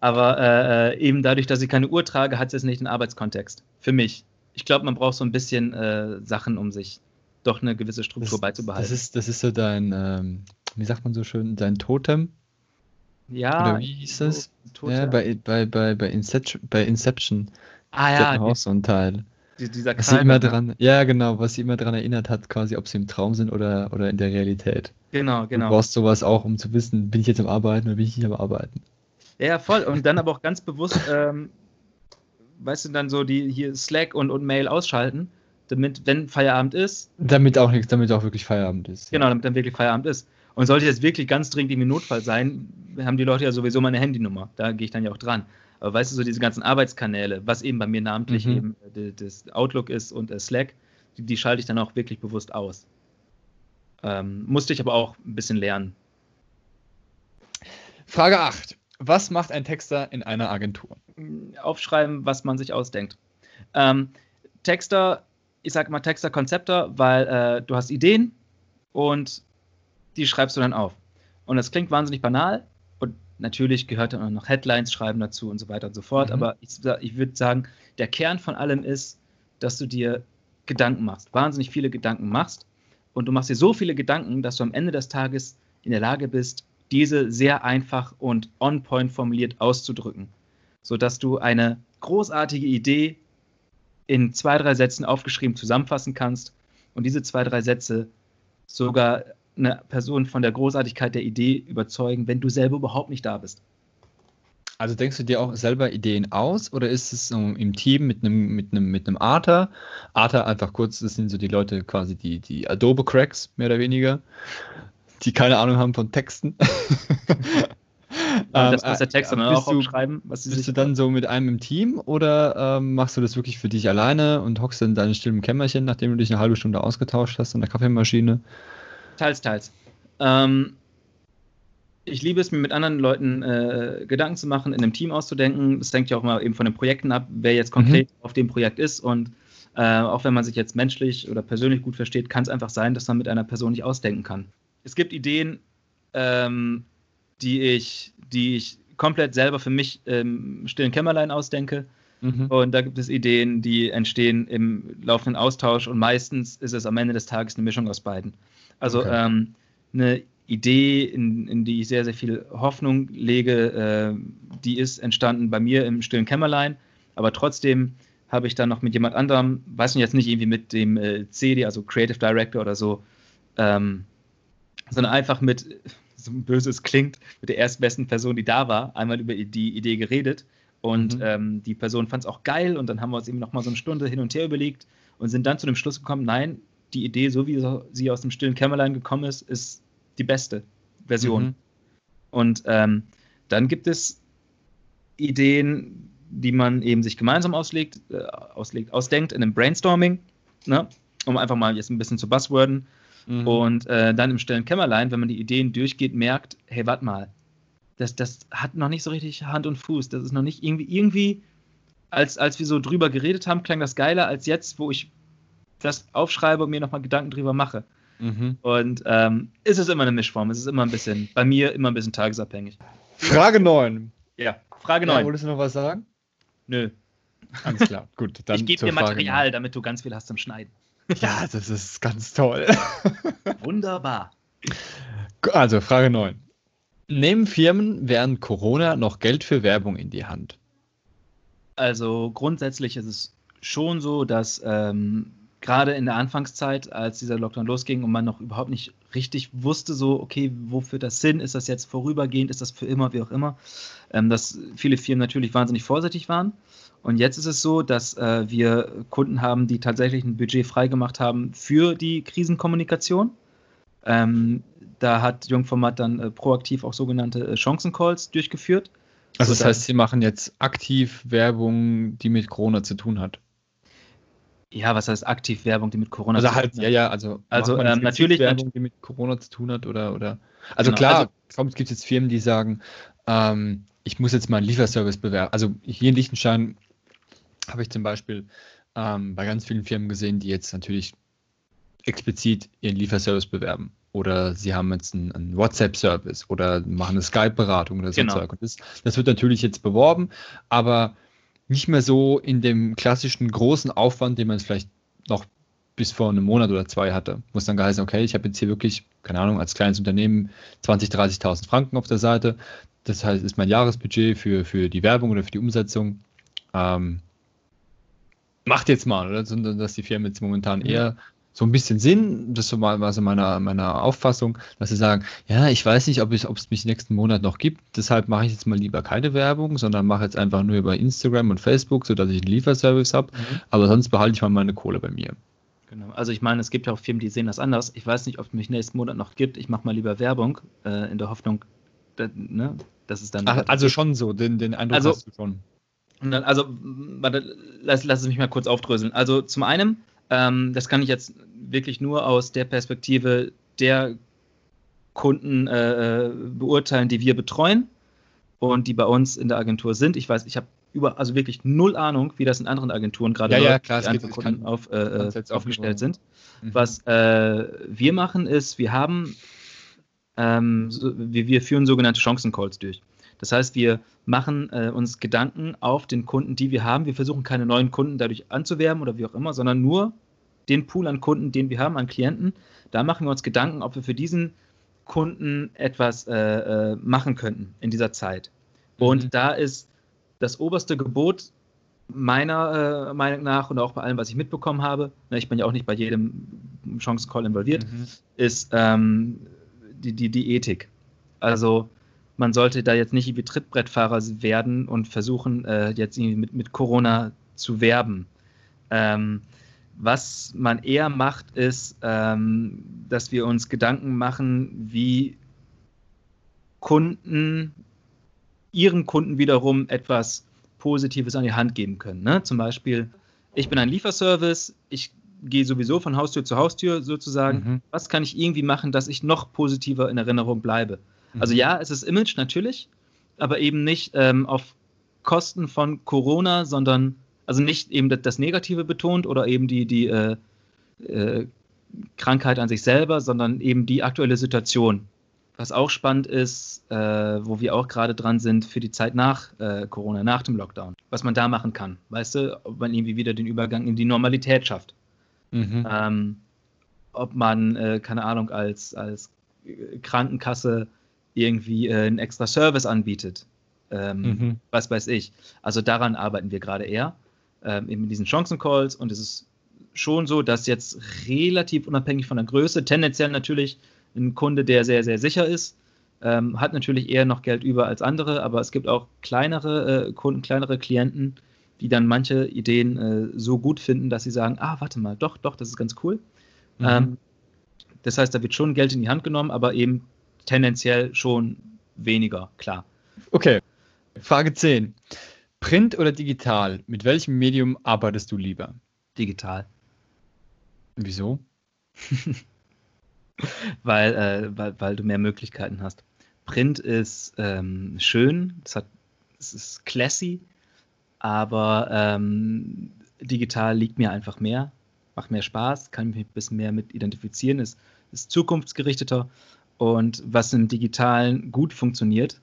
aber äh, äh, eben dadurch, dass ich keine Uhr trage, hat es nicht einen Arbeitskontext. Für mich. Ich glaube, man braucht so ein bisschen äh, Sachen, um sich doch eine gewisse Struktur das, beizubehalten. Das ist, das ist so dein, ähm, wie sagt man so schön, dein Totem. Ja. Oder wie hieß das? Ja, bei, bei, bei, bei, Inception, bei Inception. Ah ja. Auch so ein Teil. Die, dieser was sie immer dran, ja, genau, was sie immer daran erinnert hat, quasi, ob sie im Traum sind oder, oder in der Realität. Genau, genau. Du brauchst sowas auch, um zu wissen, bin ich jetzt am Arbeiten oder bin ich nicht am Arbeiten. Ja, voll. Und dann aber auch ganz bewusst, ähm, weißt du, dann so die hier Slack und, und Mail ausschalten, damit, wenn Feierabend ist. Damit auch nichts, damit auch wirklich Feierabend ist. Genau, damit dann wirklich Feierabend ist. Und sollte jetzt wirklich ganz dringend im Notfall sein, haben die Leute ja sowieso meine Handynummer. Da gehe ich dann ja auch dran. Aber weißt du, so diese ganzen Arbeitskanäle, was eben bei mir namentlich mhm. eben äh, das Outlook ist und äh, Slack, die, die, schalte ich dann auch wirklich bewusst aus. Ähm, musste ich aber auch ein bisschen lernen. Frage 8. Was macht ein Texter in einer Agentur? Aufschreiben, was man sich ausdenkt. Ähm, Texter, ich sage mal Texter-Konzepter, weil äh, du hast Ideen und die schreibst du dann auf. Und das klingt wahnsinnig banal und natürlich gehört dann auch noch Headlines schreiben dazu und so weiter und so fort. Mhm. Aber ich, ich würde sagen, der Kern von allem ist, dass du dir Gedanken machst, wahnsinnig viele Gedanken machst und du machst dir so viele Gedanken, dass du am Ende des Tages in der Lage bist, diese sehr einfach und on point formuliert auszudrücken, sodass du eine großartige Idee in zwei, drei Sätzen aufgeschrieben zusammenfassen kannst und diese zwei, drei Sätze sogar eine Person von der Großartigkeit der Idee überzeugen, wenn du selber überhaupt nicht da bist. Also denkst du dir auch selber Ideen aus oder ist es so im Team mit einem mit einem mit einem Arter? Arter einfach kurz, das sind so die Leute quasi die die Adobe Cracks mehr oder weniger, die keine Ahnung haben von Texten. [laughs] das muss der Text ähm, dann auch du- aufschreiben, was Bist sich du dann so mit einem im Team oder ähm, machst du das wirklich für dich alleine und hockst in deinem stillen Kämmerchen, nachdem du dich eine halbe Stunde ausgetauscht hast an der Kaffeemaschine? Teils, teils. Ähm, ich liebe es, mir mit anderen Leuten äh, Gedanken zu machen, in einem Team auszudenken. Das hängt ja auch mal eben von den Projekten ab, wer jetzt konkret auf dem Projekt ist. Und äh, auch wenn man sich jetzt menschlich oder persönlich gut versteht, kann es einfach sein, dass man mit einer Person nicht ausdenken kann. Es gibt Ideen, ähm, die, ich, die ich komplett selber für mich im stillen Kämmerlein ausdenke. Und da gibt es Ideen, die entstehen im laufenden Austausch und meistens ist es am Ende des Tages eine Mischung aus beiden. Also Okay. ähm, eine Idee, in, in die ich sehr, sehr viel Hoffnung lege, äh, die ist entstanden bei mir im stillen Kämmerlein, aber trotzdem habe ich dann noch mit jemand anderem, weiß nicht jetzt nicht irgendwie mit dem äh, CD, also Creative Director oder so, ähm, sondern einfach mit, [laughs] so böse es klingt, mit der erstbesten Person, die da war, einmal über die Idee geredet. Und Mhm. ähm, die Person fand es auch geil und dann haben wir uns eben noch mal so eine Stunde hin und her überlegt und sind dann zu dem Schluss gekommen, nein, die Idee, so wie sie aus dem stillen Kämmerlein gekommen ist, ist die beste Version. Mhm. Und ähm, dann gibt es Ideen, die man eben sich gemeinsam auslegt, äh, auslegt, ausdenkt in einem Brainstorming, ne? um einfach mal jetzt ein bisschen zu buzzworden. Mhm. Und äh, dann im stillen Kämmerlein, wenn man die Ideen durchgeht, merkt, hey, warte mal, das, das hat noch nicht so richtig Hand und Fuß. Das ist noch nicht irgendwie, irgendwie, als, als wir so drüber geredet haben, klang das geiler als jetzt, wo ich das aufschreibe und mir nochmal Gedanken drüber mache. Mhm. Und ähm, ist es immer eine Mischform. Es ist immer ein bisschen, bei mir immer ein bisschen tagesabhängig. Frage 9. Ja, Frage Ja, 9. wolltest du noch was sagen? Nö. Alles klar, gut. [laughs] Dann ich gebe dir Frage Material, damit du ganz viel hast zum Schneiden. [laughs] Ja, das ist ganz toll. [laughs] Wunderbar. Also, Frage 9. Nehmen Firmen während Corona noch Geld für Werbung in die Hand? Also grundsätzlich ist es schon so, dass ähm, gerade in der Anfangszeit, als dieser Lockdown losging und man noch überhaupt nicht richtig wusste, so, okay, wofür das Sinn? Ist das jetzt vorübergehend? Ist das für immer, wie auch immer? Ähm, dass viele Firmen natürlich wahnsinnig vorsichtig waren. Und jetzt ist es so, dass äh, wir Kunden haben, die tatsächlich ein Budget freigemacht haben für die Krisenkommunikation. Ähm, da hat Jungformat dann äh, proaktiv auch sogenannte äh, Chancencalls durchgeführt. Also, So, das heißt, sie machen jetzt aktiv Werbung, die mit Corona zu tun hat. Ja, was heißt aktiv Werbung, die mit Corona Also zu halt, tun ja, hat? ja, also, Also, macht man jetzt ähm, gezielt natürlich- Werbung, die mit Corona zu tun hat oder, oder. Also Genau, klar, also- glaube, es gibt jetzt Firmen, die sagen, ähm, ich muss jetzt mal einen Lieferservice bewerben. Also hier in Liechtenstein habe ich zum Beispiel ähm, bei ganz vielen Firmen gesehen, die jetzt natürlich explizit ihren Lieferservice bewerben. Oder sie haben jetzt einen, einen WhatsApp-Service oder machen eine Skype-Beratung oder so Genau. Zeug. Und das, das wird natürlich jetzt beworben, aber nicht mehr so in dem klassischen großen Aufwand, den man es vielleicht noch bis vor einem Monat oder zwei hatte. Muss dann geheißen, okay, ich habe jetzt hier wirklich, keine Ahnung, als kleines Unternehmen 20.000, 30.000 Franken auf der Seite. Das heißt, ist mein Jahresbudget für, für die Werbung oder für die Umsetzung. Ähm, macht jetzt mal, oder? Sondern dass die Firmen jetzt momentan eher so ein bisschen Sinn, das so mal war so meiner, meiner Auffassung, dass sie sagen, ja, ich weiß nicht, ob es ob es mich nächsten Monat noch gibt, deshalb mache ich jetzt mal lieber keine Werbung, sondern mache jetzt einfach nur über Instagram und Facebook, sodass ich einen Lieferservice habe, Mhm. aber sonst behalte ich mal meine Kohle bei mir. Genau. Also ich meine, es gibt ja auch Firmen, die sehen das anders. Ich weiß nicht, ob es mich nächsten Monat noch gibt. Ich mache mal lieber Werbung äh, in der Hoffnung, dass, ne, dass es dann. Ach, also schon so, den, den Eindruck Also- hast du schon. Dann, also, warte, lass, lass es mich mal kurz aufdröseln. Also zum einen, ähm, das kann ich jetzt wirklich nur aus der Perspektive der Kunden äh, beurteilen, die wir betreuen und die bei uns in der Agentur sind. Ich weiß, ich habe über, also wirklich null Ahnung, wie das in anderen Agenturen gerade Ja, ja, läuft, klar, die einfach Kunden kann- auf, äh, auch aufgestellt sind. Mhm. Was äh, wir machen ist, wir haben, ähm, so, wir, wir führen sogenannte Chancencalls durch. Das heißt, wir machen äh, uns Gedanken auf den Kunden, die wir haben. Wir versuchen keine neuen Kunden dadurch anzuwerben oder wie auch immer, sondern nur den Pool an Kunden, den wir haben, an Klienten. Da machen wir uns Gedanken, ob wir für diesen Kunden etwas äh, äh, machen könnten in dieser Zeit. Und Mhm. da ist das oberste Gebot meiner äh, Meinung nach und auch bei allem, was ich mitbekommen habe, ne, ich bin ja auch nicht bei jedem Chancencall involviert, Mhm. ist ähm, die, die, die Ethik. Also man sollte da jetzt nicht wie Trittbrettfahrer werden und versuchen, äh, jetzt irgendwie mit, mit Corona zu werben. Ähm, was man eher macht, ist, ähm, dass wir uns Gedanken machen, wie Kunden ihren Kunden wiederum etwas Positives an die Hand geben können. Ne? Zum Beispiel, ich bin ein Lieferservice, ich gehe sowieso von Haustür zu Haustür sozusagen. Mhm. Was kann ich irgendwie machen, dass ich noch positiver in Erinnerung bleibe? Also Mhm. ja, es ist Image natürlich, aber eben nicht ähm, auf Kosten von Corona, sondern also nicht eben das, Negative betont oder eben die, die äh, äh, Krankheit an sich selber, sondern eben die aktuelle Situation. Was auch spannend ist, äh, wo wir auch gerade dran sind für die Zeit nach äh, Corona, nach dem Lockdown. Was man da machen kann. Weißt du, ob man irgendwie wieder den Übergang in die Normalität schafft. Mhm. Ähm, ob man, äh, keine Ahnung, als, als Krankenkasse irgendwie äh, einen extra Service anbietet. Ähm, Mhm. Was weiß ich. Also daran arbeiten wir gerade eher. Ähm, eben in diesen Chancencalls und es ist schon so, dass jetzt relativ unabhängig von der Größe, tendenziell natürlich ein Kunde, der sehr, sehr sicher ist, ähm, hat natürlich eher noch Geld über als andere, aber es gibt auch kleinere äh, Kunden, kleinere Klienten, die dann manche Ideen äh, so gut finden, dass sie sagen, ah, warte mal, doch, doch, das ist ganz cool. Mhm. Ähm, das heißt, da wird schon Geld in die Hand genommen, aber eben tendenziell schon weniger, klar. Okay. Frage 10. Print oder digital? Mit welchem Medium arbeitest du lieber? Digital. Wieso? [laughs] weil, äh, weil, weil du mehr Möglichkeiten hast. Print ist ähm, schön, es, hat, es ist classy, aber ähm, digital liegt mir einfach mehr, macht mehr Spaß, kann mich ein bisschen mehr mit identifizieren, ist, ist zukunftsgerichteter und was im Digitalen gut funktioniert,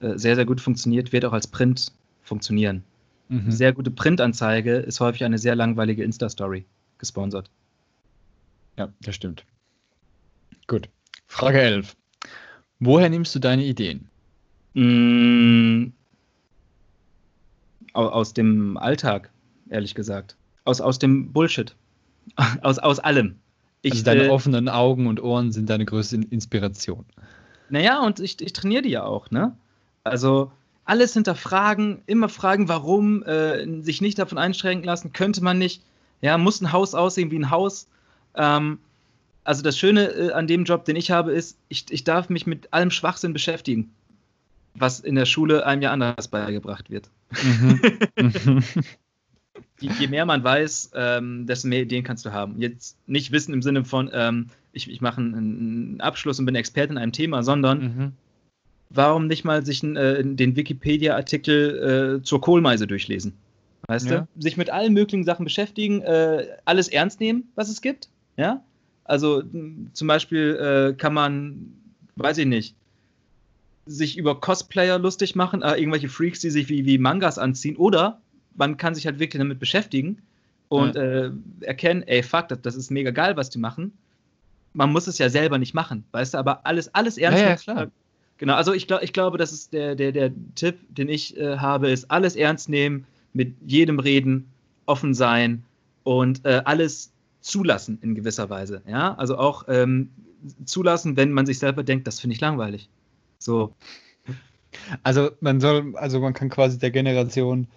äh, sehr, sehr gut funktioniert, wird auch als Print funktionieren. Mhm. Eine sehr gute Printanzeige ist häufig eine sehr langweilige Insta-Story gesponsert. Ja, das stimmt. Gut. Frage 11. Woher nimmst du deine Ideen? Mm, au- aus dem Alltag, ehrlich gesagt. Aus, aus dem Bullshit. [laughs] Aus, aus allem. Ich, also deine äh, offenen Augen und Ohren sind deine größte In- Inspiration. Naja, und ich, ich trainiere die ja auch, ne? Also alles hinterfragen, immer fragen, warum, äh, sich nicht davon einschränken lassen, könnte man nicht. Ja, muss ein Haus aussehen wie ein Haus. Ähm, also das Schöne äh, an dem Job, den ich habe, ist, ich, ich darf mich mit allem Schwachsinn beschäftigen, was in der Schule einem ja anders beigebracht wird. Mhm. [laughs] Je, je mehr man weiß, ähm, desto mehr Ideen kannst du haben. Jetzt nicht wissen im Sinne von, ähm, ich, ich mache einen, einen Abschluss und bin Experte in einem Thema, sondern Mhm. Warum nicht mal sich äh, den Wikipedia-Artikel äh, zur Kohlmeise durchlesen? Weißt Ja. du? Sich mit allen möglichen Sachen beschäftigen, äh, alles ernst nehmen, was es gibt. Ja? Also zum Beispiel äh, kann man, weiß ich nicht, sich über Cosplayer lustig machen, äh, irgendwelche Freaks, die sich wie, wie Mangas anziehen, oder man kann sich halt wirklich damit beschäftigen und äh, erkennen, ey, fuck, das, das ist mega geil, was die machen. Man muss es ja selber nicht machen, weißt du, aber alles, alles ernst Ja, ja, nehmen. klar. Genau, also ich, glaub, ich glaube, das ist der, der, der Tipp, den ich äh, habe, ist alles ernst nehmen, mit jedem reden, offen sein und äh, alles zulassen in gewisser Weise. Ja, also auch ähm, zulassen, wenn man sich selber denkt, das finde ich langweilig. So, Also man soll, also man kann quasi der Generation,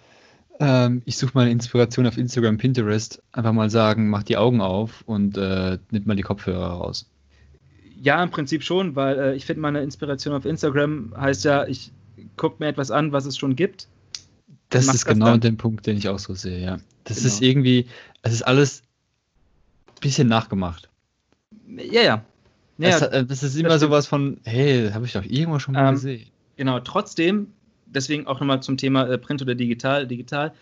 ähm, ich suche mal Inspiration auf Instagram, Pinterest, einfach mal sagen, mach die Augen auf und äh, nimm mal die Kopfhörer raus. Ja, im Prinzip schon, weil äh, ich finde, meine Inspiration auf Instagram heißt ja, ich gucke mir etwas an, was es schon gibt. Das ist das genau dann. der Punkt, den ich auch so sehe, ja. Das Genau. ist irgendwie, es ist alles ein bisschen nachgemacht. Ja, ja. ja es, äh, das ist immer stimmt. sowas von, hey, habe ich doch irgendwo schon mal Ähm, gesehen. Genau, trotzdem, deswegen auch nochmal zum Thema äh, Print oder digital, digital,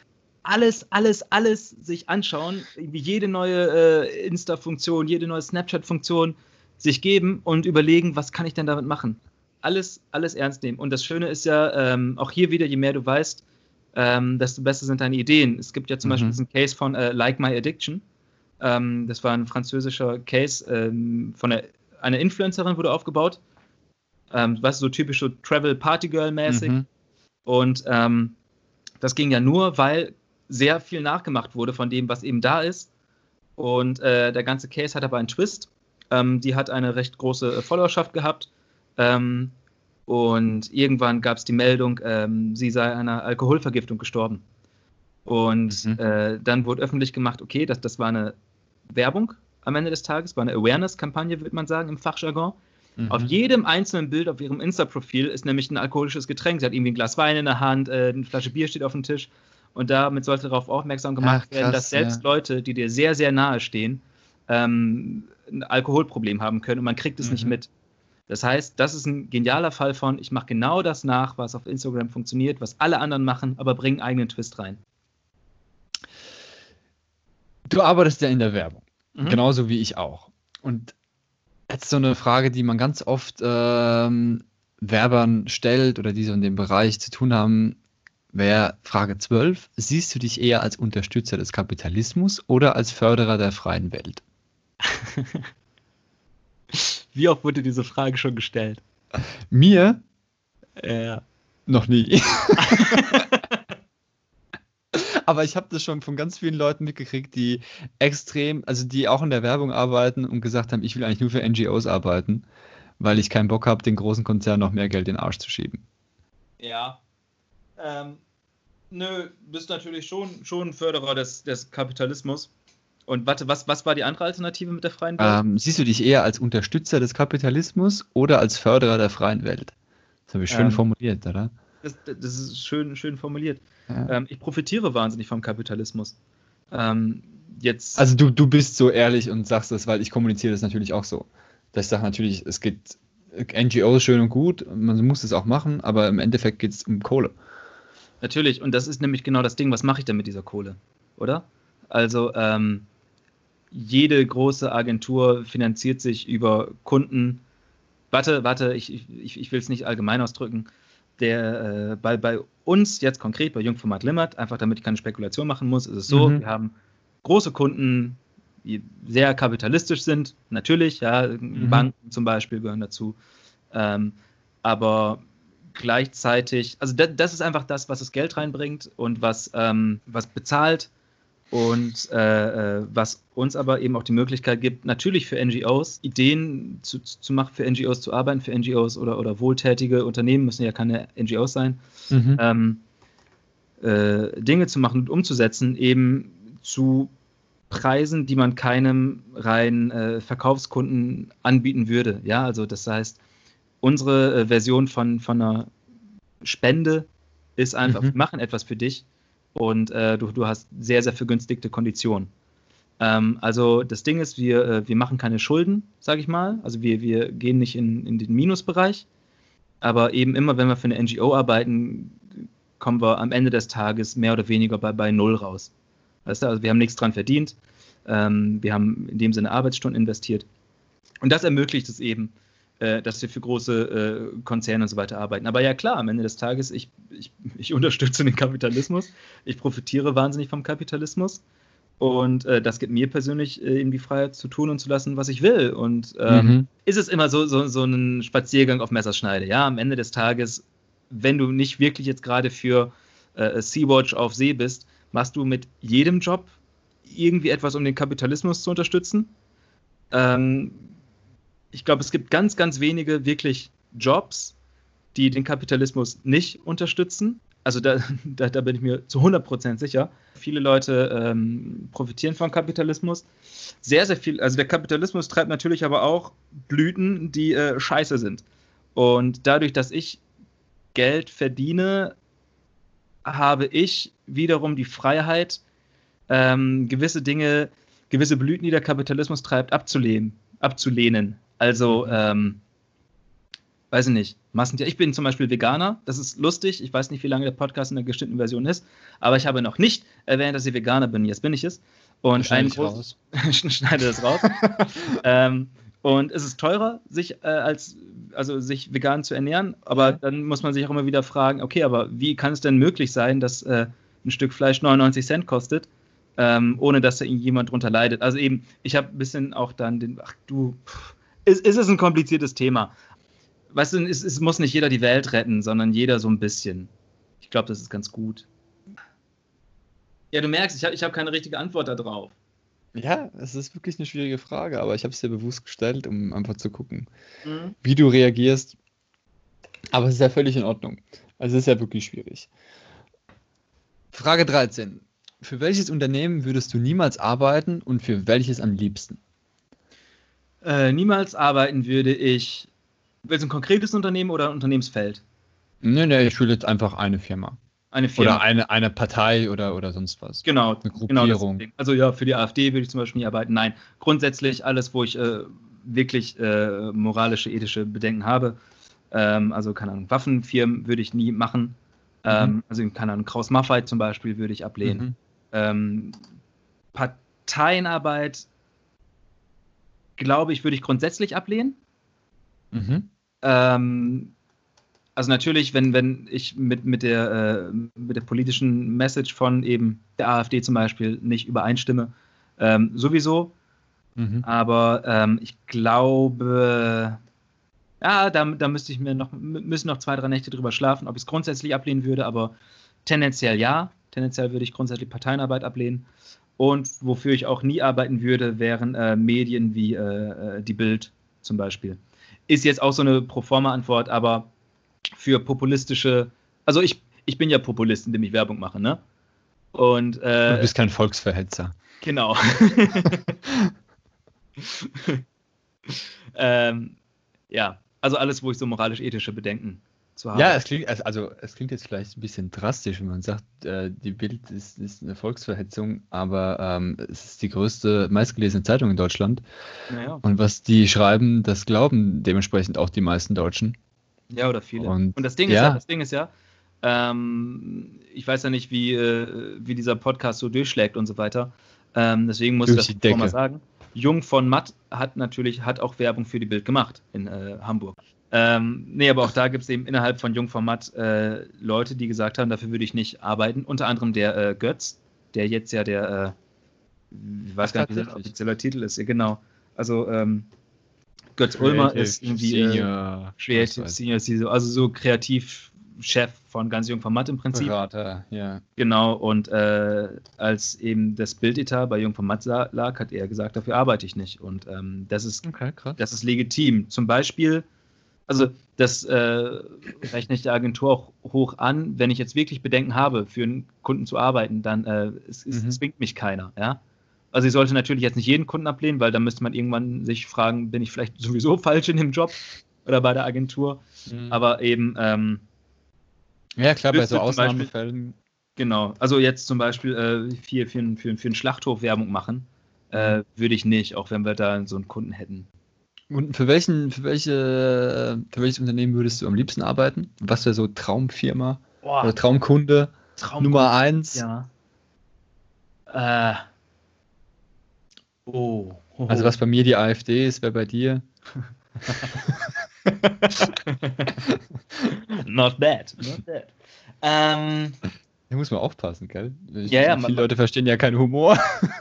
alles, alles, alles sich anschauen, wie jede neue äh, Insta-Funktion, jede neue Snapchat-Funktion sich geben und überlegen, was kann ich denn damit machen? Alles, alles ernst nehmen. Und das Schöne ist ja, ähm, auch hier wieder, je mehr du weißt, ähm, desto besser sind deine Ideen. Es gibt ja zum Mhm. Beispiel diesen Case von äh, Like My Addiction. Ähm, das war ein französischer Case ähm, von der, einer Influencerin, wurde aufgebaut. Ähm, weißt du, so typisch so Travel Party Girl mäßig. Mhm. Und ähm, das ging ja nur, weil sehr viel nachgemacht wurde von dem, was eben da ist. Und äh, der ganze Case hat aber einen Twist. Ähm, die hat eine recht große Followerschaft gehabt. Ähm, und irgendwann gab es die Meldung, ähm, sie sei einer Alkoholvergiftung gestorben. Und mhm. äh, dann wurde öffentlich gemacht, okay, das, das war eine Werbung am Ende des Tages, war eine Awareness-Kampagne, würde man sagen, im Fachjargon. Mhm. Auf jedem einzelnen Bild auf ihrem Insta-Profil ist nämlich ein alkoholisches Getränk. Sie hat irgendwie ein Glas Wein in der Hand, äh, eine Flasche Bier steht auf dem Tisch. Und damit sollte darauf aufmerksam gemacht Ach, krass, werden, dass selbst ja. Leute, die dir sehr, sehr nahe stehen, ähm, ein Alkoholproblem haben können und man kriegt es mhm. nicht mit. Das heißt, das ist ein genialer Fall von, ich mache genau das nach, was auf Instagram funktioniert, was alle anderen machen, aber bringe einen eigenen Twist rein. Du arbeitest ja in der Werbung, mhm. genauso wie ich auch. Und jetzt so eine Frage, die man ganz oft ähm, Werbern stellt oder die so in dem Bereich zu tun haben, wäre Frage 12. Siehst du dich eher als Unterstützer des Kapitalismus oder als Förderer der freien Welt? [laughs] Wie oft wurde diese Frage schon gestellt? Mir? Ja. Noch nie. [laughs] [laughs] Aber ich habe das schon von ganz vielen Leuten mitgekriegt, die extrem, also die auch in der Werbung arbeiten und gesagt haben, ich will eigentlich nur für NGOs arbeiten, weil ich keinen Bock habe, den großen Konzernen noch mehr Geld in den Arsch zu schieben. Ja. Ähm, nö, bist natürlich schon, schon Förderer des, des Kapitalismus. Und warte, was, was war die andere Alternative mit der freien Welt? Ähm, siehst du dich eher als Unterstützer des Kapitalismus oder als Förderer der freien Welt? Das habe ich schön ähm, formuliert, oder? Das, das, ist schön, schön formuliert. Ja. Ähm, ich profitiere wahnsinnig vom Kapitalismus. Ähm, jetzt also du, du bist so ehrlich und sagst das, weil ich kommuniziere das natürlich auch so. Dass ich sage natürlich, es geht NGOs schön und gut, man muss es auch machen, aber im Endeffekt geht es um Kohle. Natürlich, und das ist nämlich genau das Ding, was mache ich denn mit dieser Kohle, oder? Also, ähm, jede große Agentur finanziert sich über Kunden. Warte, warte, ich, ich, ich will es nicht allgemein ausdrücken. Der, äh, bei, bei uns jetzt konkret, bei Jungformat Limit, einfach damit ich keine Spekulation machen muss, ist es so, mhm. wir haben große Kunden, die sehr kapitalistisch sind, natürlich, ja, mhm. Banken zum Beispiel gehören dazu. Ähm, aber gleichzeitig, also das, das, ist einfach das, was das Geld reinbringt und was, ähm, was bezahlt und äh, äh, was uns aber eben auch die Möglichkeit gibt, natürlich für NGOs Ideen zu, zu machen, für NGOs zu arbeiten, für NGOs oder, oder wohltätige Unternehmen, müssen ja keine NGOs sein, mhm. ähm, äh, Dinge zu machen und umzusetzen, eben zu Preisen, die man keinem reinen äh, Verkaufskunden anbieten würde. Ja, also das heißt, unsere äh, Version von, von einer Spende ist einfach, mhm. wir machen etwas für dich und äh, du, du hast sehr, sehr vergünstigte Konditionen. Ähm, also das Ding ist, wir, äh, wir machen keine Schulden, sage ich mal. Also wir, wir gehen nicht in, in den Minusbereich. Aber eben immer, wenn wir für eine NGO arbeiten, kommen wir am Ende des Tages mehr oder weniger bei, bei Null raus. Weißt du, also wir haben nichts dran verdient. Ähm, wir haben in dem Sinne Arbeitsstunden investiert. Und das ermöglicht es eben, dass wir für große äh, Konzerne und so weiter arbeiten. Aber ja klar, am Ende des Tages, ich, ich, ich [laughs] unterstütze den Kapitalismus, ich profitiere wahnsinnig vom Kapitalismus. Und äh, das gibt mir persönlich äh, eben die Freiheit zu tun und zu lassen, was ich will. Und ähm, mhm. ist es immer so, so, so ein Spaziergang auf Messerschneide. Ja, am Ende des Tages, wenn du nicht wirklich jetzt gerade für äh, Sea-Watch auf See bist, machst du mit jedem Job irgendwie etwas, um den Kapitalismus zu unterstützen. Ähm, ich glaube, es gibt ganz, ganz wenige wirklich Jobs, die den Kapitalismus nicht unterstützen. Also da, [laughs] da, da bin ich mir zu 100% sicher. Viele Leute ähm, profitieren vom Kapitalismus. Sehr, sehr viel. Also der Kapitalismus treibt natürlich aber auch Blüten, die äh, scheiße sind. Und dadurch, dass ich Geld verdiene, habe ich wiederum die Freiheit, ähm, gewisse Dinge, gewisse Blüten, die der Kapitalismus treibt, abzulehnen. abzulehnen. Also, mhm. ähm, weiß ich nicht, Massentier. Ich bin zum Beispiel Veganer, das ist lustig. Ich weiß nicht, wie lange der Podcast in der geschnittenen Version ist, aber ich habe noch nicht erwähnt, dass ich Veganer bin. Jetzt bin ich es. Und ein groß... [laughs] schneide das raus. [laughs] ähm, und es ist teurer, sich äh, als also sich vegan zu ernähren, aber ja. dann muss man sich auch immer wieder fragen, okay, aber wie kann es denn möglich sein, dass äh, ein Stück Fleisch 99 Cent kostet, ähm, ohne dass da jemand drunter leidet? Also eben, ich habe ein bisschen auch dann den, ach du, pff, es, es ist ein kompliziertes Thema. Weißt du, es, es muss nicht jeder die Welt retten, sondern jeder so ein bisschen. Ich glaube, das ist ganz gut. Ja, du merkst, ich habe ich hab keine richtige Antwort darauf. Ja, es ist wirklich eine schwierige Frage, aber ich habe es dir bewusst gestellt, um einfach zu gucken, Mhm. wie du reagierst. Aber es ist ja völlig in Ordnung. Also es ist ja wirklich schwierig. Frage 13. Für welches Unternehmen würdest du niemals arbeiten und für welches am liebsten? Äh, niemals arbeiten würde ich. Willst du ein konkretes Unternehmen oder ein Unternehmensfeld? Nee, nee, ich will jetzt einfach eine Firma. Eine Firma. Oder eine, eine Partei oder, oder sonst was. Genau, Eine genau Gruppierung. Ding. Also ja, für die AfD würde ich zum Beispiel nie arbeiten. Nein, grundsätzlich alles, wo ich äh, wirklich äh, moralische, ethische Bedenken habe. Ähm, also keine Ahnung, Waffenfirmen würde ich nie machen. Ähm, also keine Ahnung, Kraus Maffei zum Beispiel würde ich ablehnen. Mhm. Ähm, Parteienarbeit, glaube ich, würde ich grundsätzlich ablehnen. Mhm. Ähm, also natürlich, wenn, wenn ich mit, mit, der, äh, mit der politischen Message von eben der AfD zum Beispiel nicht übereinstimme, ähm, sowieso. Mhm. Aber ähm, ich glaube, ja, da, da müsste ich mir noch, mü- müssen noch zwei, drei Nächte drüber schlafen, ob ich es grundsätzlich ablehnen würde, aber tendenziell ja. Tendenziell würde ich grundsätzlich Parteienarbeit ablehnen. Und wofür ich auch nie arbeiten würde, wären äh, Medien wie äh, äh, die Bild zum Beispiel. Ist jetzt auch so eine Proforma-Antwort, aber für populistische, also ich, ich bin ja Populist, indem ich Werbung mache, ne? Und Du äh, bist kein Volksverhetzer. Genau. [laughs] [laughs] ähm, ja, also alles, wo ich so moralisch-ethische Bedenken zu habe. Ja, es klingt, also es klingt jetzt vielleicht ein bisschen drastisch, wenn man sagt, äh, die Bild ist, ist eine Volksverhetzung, aber ähm, es ist die größte, meistgelesene Zeitung in Deutschland. Naja. Und was die schreiben, das glauben dementsprechend auch die meisten Deutschen. ja, oder viele. Und- Und, das Ding ja. ist ja, das Ding ist ja, ähm, ich weiß ja nicht, wie, äh, wie dieser Podcast so durchschlägt und so weiter. Ähm, deswegen muss ich das mal sagen. Jung von Matt hat natürlich hat auch Werbung für die Bild gemacht in äh, Hamburg. Ähm, nee, aber auch da gibt es eben innerhalb von Jung von Matt äh, Leute, die gesagt haben, dafür würde ich nicht arbeiten. Unter anderem der äh, Götz, der jetzt ja der, äh, ich weiß gar nicht, wie sein tatsächlich. offizieller Titel ist. Ja, genau. Also ähm, Götz Ulmer ist irgendwie äh, Senior, Creative Senior CISO, also so Kreativchef von ganz Jung von Matt im Prinzip. Berater, ja. Genau, und äh, als eben das Bildetat bei Jung von Matt sa- lag, hat er gesagt, dafür arbeite ich nicht. Und ähm, das, ist, Okay, das ist legitim. Zum Beispiel, also das äh, rechne ich der Agentur auch hoch an, wenn ich jetzt wirklich Bedenken habe, für einen Kunden zu arbeiten, dann äh, es, es Mhm. zwingt mich keiner. Ja? Also ich sollte natürlich jetzt nicht jeden Kunden ablehnen, weil dann müsste man irgendwann sich fragen, bin ich vielleicht [laughs] sowieso falsch in dem Job oder bei der Agentur. Mhm. Aber eben, ähm, ja, klar, bei so Ausnahmefällen. Genau, also jetzt zum Beispiel äh, für, für, einen- für, für einen Schlachthof Werbung machen, äh, würde ich nicht, auch wenn wir da so einen Kunden hätten. Und für welchen, für welche, für welches Unternehmen würdest du am liebsten arbeiten? Was wäre so Traumfirma Boah, oder Traumkunde Traum Nummer eins? Ja. Äh. Oh. oh. Also was bei mir die AfD ist, wäre bei dir. [laughs] Not bad. Not bad. Ähm, Da muss man aufpassen, gell? Ich, Ja, ja, viele man- Leute verstehen ja keinen Humor.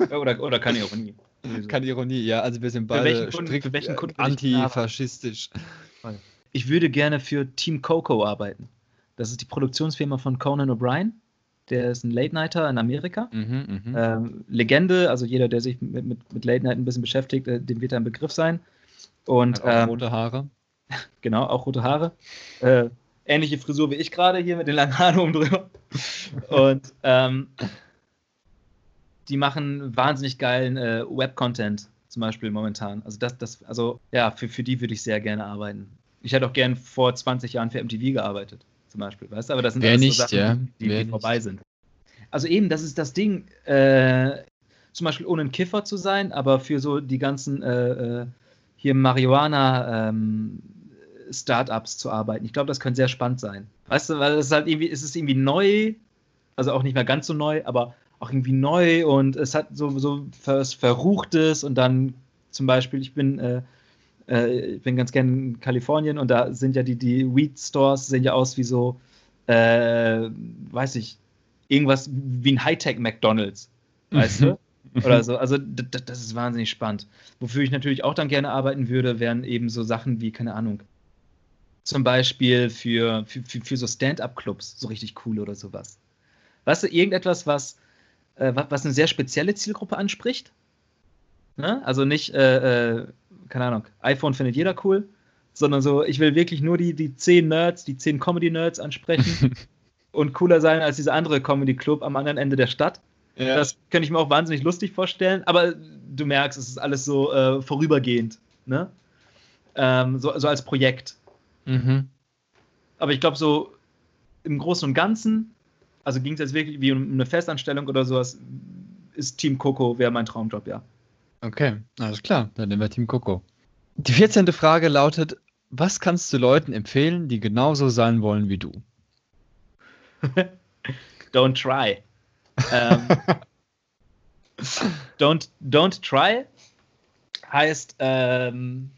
oder, oder keine Ironie. Keine Ironie, ja. Also wir sind beide Kunden- strikt antifaschistisch. Ich würde gerne für Team Coco arbeiten. Das ist die Produktionsfirma von Conan O'Brien. Der ist ein Late-Nighter in Amerika. Mhm, mhm. Ähm, Legende, also jeder, der sich mit, mit, mit Late Night ein bisschen beschäftigt, äh, dem wird da ein Begriff sein. Und Hat auch ähm, rote Haare. [laughs] genau, auch rote Haare. Äh, ähnliche Frisur wie ich gerade hier mit den langen Haaren oben drüber. [laughs] Und ähm, die machen wahnsinnig geilen äh, Web-Content, zum Beispiel momentan. Also das, das, also ja, für, für die würde ich sehr gerne arbeiten. Ich hätte auch gern vor 20 Jahren für MTV gearbeitet, zum Beispiel, weißt du? Aber das sind Wer alles nicht, so Sachen, ja, die, die vorbei sind. Also eben, das ist das Ding, äh, zum Beispiel ohne ein Kiffer zu sein, aber für so die ganzen äh, äh, hier Marihuana ähm, Startups zu arbeiten. Ich glaube, das könnte sehr spannend sein. Weißt du, weil es halt irgendwie, es ist irgendwie neu, also auch nicht mehr ganz so neu, aber auch irgendwie neu und es hat so, so was Verruchtes und dann zum Beispiel, ich bin, äh, äh, ich bin ganz gern in Kalifornien und da sind ja die, die Weed Stores sehen ja aus wie so, äh, weiß ich, irgendwas wie ein Hightech McDonalds, weißt du? Oder so. Also das ist wahnsinnig spannend. Wofür ich natürlich auch dann gerne arbeiten würde, wären eben so Sachen wie, keine Ahnung, zum Beispiel für, für, für, für so Stand-up-Clubs, so richtig cool oder sowas. Weißt du, irgendetwas, was äh, was, eine sehr spezielle Zielgruppe anspricht. Ne? Also nicht, äh, äh, keine Ahnung, iPhone findet jeder cool, sondern so, ich will wirklich nur die, die zehn Nerds, die zehn Comedy-Nerds ansprechen [laughs] und cooler sein als dieser andere Comedy-Club am anderen Ende der Stadt. Ja. Das könnte ich mir auch wahnsinnig lustig vorstellen, aber du merkst, es ist alles so äh, vorübergehend. Ne? Ähm, so, so als Projekt. Mhm. Aber ich glaube, so im Großen und Ganzen, also ging es jetzt wirklich wie um eine Festanstellung oder sowas, ist Team Coco wäre mein Traumjob, ja. Okay, alles klar. Dann nehmen wir Team Coco. Die 14. Frage lautet: Was kannst du Leuten empfehlen, die genauso sein wollen wie du? [laughs] Don't try. ähm, [laughs] don't, don't try heißt, ähm,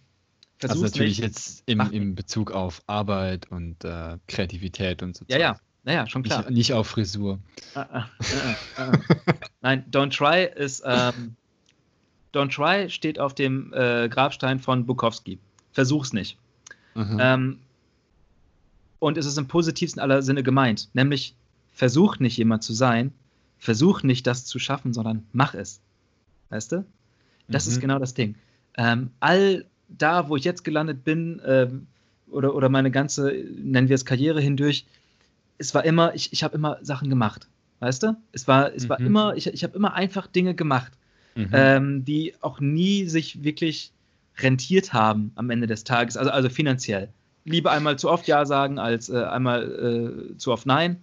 Also versuch's natürlich nicht. jetzt im, im Bezug auf Arbeit und äh, Kreativität und so. Ja, ja. Naja, schon klar. Nicht, nicht auf Frisur. Ah, ah, ah, ah, ah. [laughs] Nein, Don't Try ist. Ähm, Don't Try steht auf dem äh, Grabstein von Bukowski. Versuch's nicht. Mhm. Ähm, und es ist im positivsten aller Sinne gemeint. Nämlich, versuch nicht jemand zu sein, versuch nicht das zu schaffen, sondern mach es. Weißt du? Das ist Mhm. genau das Ding. Ähm, all da, wo ich jetzt gelandet bin, ähm, oder, oder meine ganze, nennen wir es Karriere hindurch, es war immer, ich, ich habe immer Sachen gemacht. Weißt du? Es war, es war Mhm. immer, ich, ich habe immer einfach Dinge gemacht, Mhm. ähm, die auch nie sich wirklich rentiert haben am Ende des Tages, also, also finanziell. Lieber einmal zu oft Ja sagen, als äh, einmal äh, zu oft Nein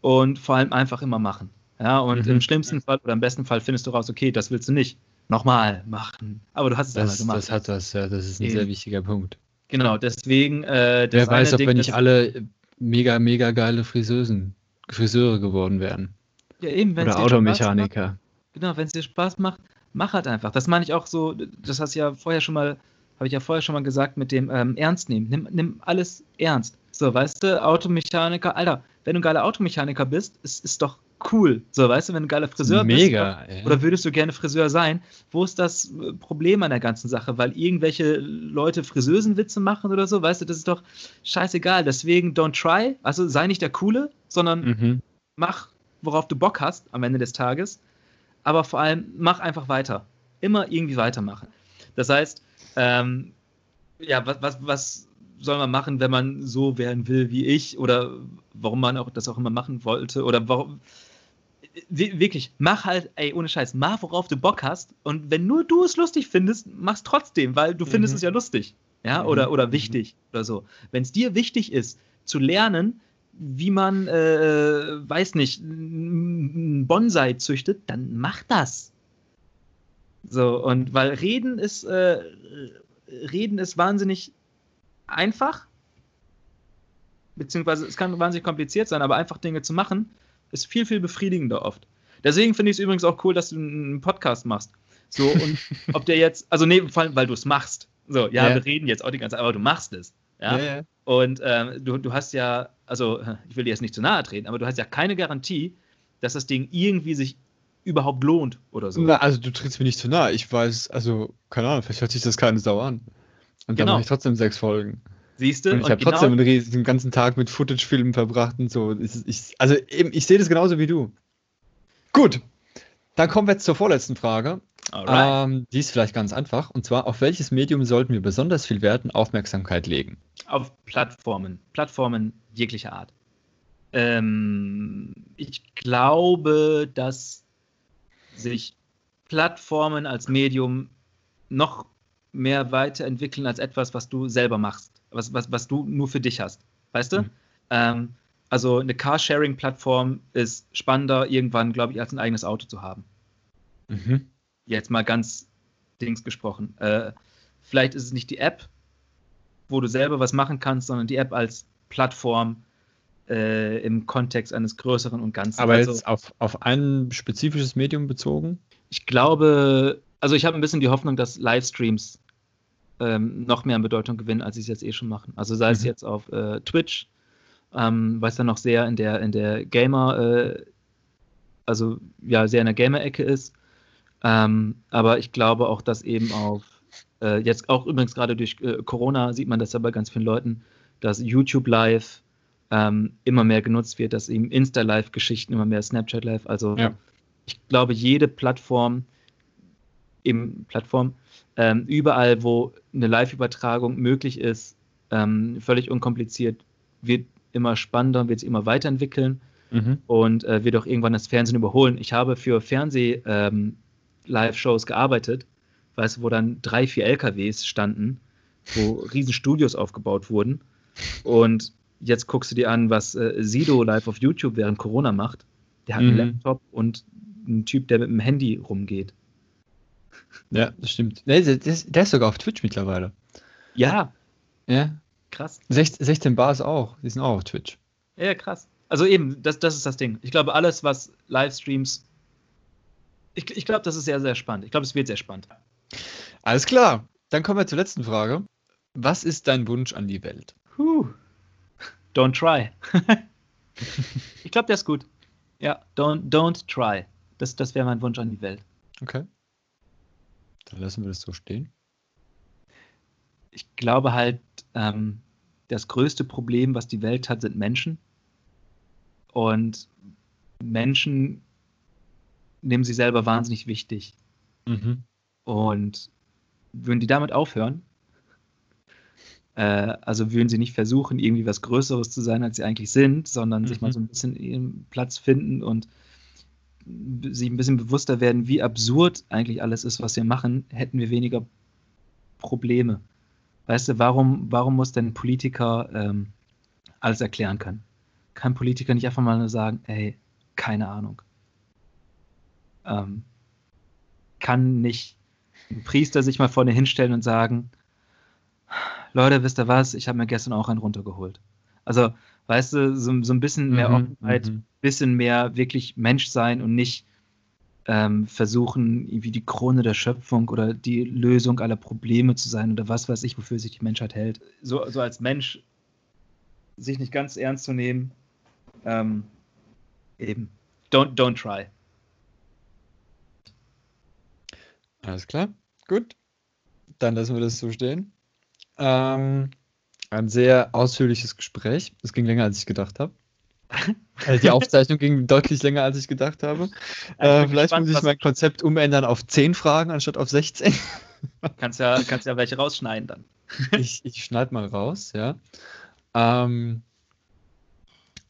und vor allem einfach immer machen. Ja, und Mhm. im schlimmsten Fall oder im besten Fall findest du raus, okay, das willst du nicht. Nochmal machen. Aber du hast es einmal das, gemacht. das hat das, ja, das ist ein Eben. sehr wichtiger Punkt. genau, deswegen. Äh, das Wer weiß, eine ob Ding, wir nicht alle mega, mega geile Friseusen, Friseure geworden wären. ja, eben, wenn's Oder Automechaniker. Macht, genau, wenn es dir Spaß macht, mach halt einfach. Das meine ich auch so, das hast du ja vorher schon mal, habe ich ja vorher schon mal gesagt, mit dem ähm, Ernst nehmen. Nimm, nimm alles ernst. So, weißt du, Automechaniker, Alter, wenn du ein geiler Automechaniker bist, ist, ist doch cool. So, weißt du, wenn du ein geiler Friseur bist. Mega. ey. Oder würdest du gerne Friseur sein? Wo ist das äh, Problem an der ganzen Sache? Weil irgendwelche Leute Friseusenwitze machen oder so, weißt du, das ist doch scheißegal. Deswegen don't try, also sei nicht der Coole, sondern Mhm. mach, worauf du Bock hast am Ende des Tages. Aber vor allem mach einfach weiter. Immer irgendwie weitermachen. Das heißt, ähm, ja, was, was, was soll man machen, wenn man so werden will wie ich? Oder warum man auch das auch immer machen wollte? Oder warum. Wir- Wirklich, mach halt, ey, ohne Scheiß, mach, worauf du Bock hast. Und wenn nur du es lustig findest, mach's trotzdem, weil du findest Mhm. es ja lustig. Ja, Mhm. oder, oder Mhm. wichtig oder so. Wenn es dir wichtig ist, zu lernen, wie man, äh, weiß nicht, einen Bonsai züchtet, dann mach das. So, und weil Reden ist, äh, Reden ist wahnsinnig einfach, beziehungsweise es kann wahnsinnig kompliziert sein, aber einfach Dinge zu machen, ist viel, viel befriedigender oft. Deswegen finde ich es übrigens auch cool, dass du einen Podcast machst. So, und [laughs] ob der jetzt, also nee, vor allem, weil du es machst. So, ja, Ja. wir reden jetzt auch die ganze Zeit, aber du machst es. Ja. Ja, ja. Und ähm, du, du hast ja, also ich will dir jetzt nicht zu nahe treten, aber du hast ja keine Garantie, dass das Ding irgendwie sich überhaupt lohnt oder so. Na, also du trittst mir nicht zu nah. Ich weiß, also, keine Ahnung, vielleicht hört sich das keine Sau an. Und dann Genau. mache ich trotzdem sechs Folgen. Siehst du? Und ich habe trotzdem einen riesen- den ganzen Tag mit Footage-Filmen verbracht und so. Ich, also eben, ich sehe das genauso wie du. Gut, dann kommen wir jetzt zur vorletzten Frage. Ähm, die ist vielleicht ganz einfach. Und zwar, auf welches Medium sollten wir besonders viel Wert und Aufmerksamkeit legen? Auf Plattformen. Plattformen jeglicher Art. Ähm, ich glaube, dass sich Plattformen als Medium noch mehr weiterentwickeln als etwas, was du selber machst, was, was, was du nur für dich hast. Weißt du? Mhm. Ähm, also eine Carsharing-Plattform ist spannender irgendwann, glaube ich, als ein eigenes Auto zu haben. Mhm. Jetzt mal ganz Dings gesprochen. Äh, vielleicht ist es nicht die App, wo du selber was machen kannst, sondern die App als Plattform äh, im Kontext eines größeren und Ganzen. Aber also, jetzt auf, auf ein spezifisches Medium bezogen? ich glaube, also ich habe ein bisschen die Hoffnung, dass Livestreams ähm, noch mehr an Bedeutung gewinnen, als sie es jetzt eh schon machen. Also sei es Mhm. jetzt auf äh, Twitch, ähm, weil es dann noch sehr in der, in der Gamer, äh, also ja, sehr in der Gamer-Ecke ist. Ähm, aber ich glaube auch, dass eben auf, äh, jetzt auch übrigens gerade durch äh, Corona sieht man das ja bei ganz vielen Leuten, dass YouTube Live ähm, immer mehr genutzt wird, dass eben Insta-Live-Geschichten immer mehr Snapchat Live, also Ja. ich glaube, jede Plattform, im Plattform, ähm, überall, wo eine Live-Übertragung möglich ist, ähm, völlig unkompliziert, wird immer spannender, wird sich immer weiterentwickeln Mhm. und äh, wird auch irgendwann das Fernsehen überholen. Ich habe für Fernseh-Live-Shows gearbeitet, weißt du, wo dann drei, vier LKWs standen, wo [laughs] riesen Studios aufgebaut wurden. Und jetzt guckst du dir an, was äh, Sido live auf YouTube während Corona macht. Der hat einen Mhm. Laptop und einen Typ, der mit dem Handy rumgeht. Ja, das stimmt. Der, der ist sogar auf Twitch mittlerweile. Ja, Ja. krass. 16, 16 Bars auch. Die sind auch auf Twitch. Ja, krass. Also eben, das, das ist das Ding. Ich glaube, alles, was Livestreams. Ich, ich glaube, das ist sehr, sehr spannend. Ich glaube, es wird sehr spannend. Alles klar. Dann kommen wir zur letzten Frage. Was ist dein Wunsch an die Welt? Huh. Don't try. [laughs] ich glaube, der ist gut. Ja, don't, don't try. Das, das wäre mein Wunsch an die Welt. Okay. Dann lassen wir das so stehen. Ich glaube halt, ähm, das größte Problem, was die Welt hat, sind Menschen. Und Menschen nehmen sie selber wahnsinnig wichtig. Mhm. Und würden die damit aufhören? Äh, also würden sie nicht versuchen, irgendwie was Größeres zu sein, als sie eigentlich sind, sondern sich Mhm. mal so ein bisschen ihren Platz finden und sich ein bisschen bewusster werden, wie absurd eigentlich alles ist, was wir machen, hätten wir weniger Probleme. Weißt du, warum, warum muss denn ein Politiker ähm, alles erklären können? Kann ein Politiker nicht einfach mal nur sagen, ey, keine Ahnung. Ähm, kann nicht ein Priester sich mal vorne hinstellen und sagen, Leute, wisst ihr was, ich habe mir gestern auch einen runtergeholt. Also, weißt du, so, so ein bisschen mehr Mhm, Offenheit, mhm. bisschen mehr wirklich Mensch sein und nicht ähm, versuchen, irgendwie die Krone der Schöpfung oder die Lösung aller Probleme zu sein oder was weiß ich, wofür sich die Menschheit hält. So, so als Mensch sich nicht ganz ernst zu nehmen. Ähm, eben. Don't, don't try. Alles klar. Gut. Dann lassen wir das so stehen. Ähm, ein sehr ausführliches Gespräch. Es ging länger, als ich gedacht habe. [laughs] Also die Aufzeichnung ging deutlich länger, als ich gedacht habe. Äh, bin vielleicht gespannt, muss ich mein Konzept umändern auf 10 Fragen anstatt auf 16. Kannst ja, kannst ja welche rausschneiden dann. [laughs] ich ich schneide mal raus, ja. Ähm,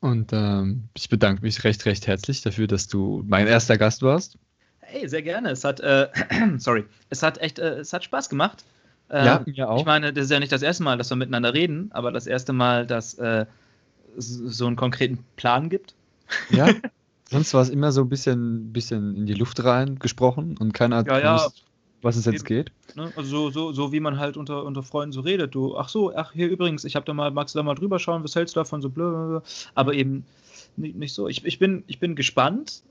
und ähm, ich bedanke mich recht, recht herzlich dafür, dass du mein erster Gast warst. Hey, sehr gerne. Es hat, äh, [clears throat] sorry, es hat echt, äh, es hat Spaß gemacht. Äh, Ja, mir auch. Ich meine, das ist ja nicht das erste Mal, dass wir miteinander reden, aber das erste Mal, dass äh, es so einen konkreten Plan gibt. Ja. [laughs] Sonst war es immer so ein bisschen, bisschen in die Luft rein gesprochen und keiner hat Ja, ja. gewusst, was es jetzt Eben. geht. Ne? Also so, so, so wie man halt unter, unter Freunden so redet. Du, ach so, ach hier übrigens, ich habe da mal, magst du da mal drüber schauen, was hältst du davon, so blöd. Aber eben nicht, nicht so. Ich, ich, bin, ich bin gespannt,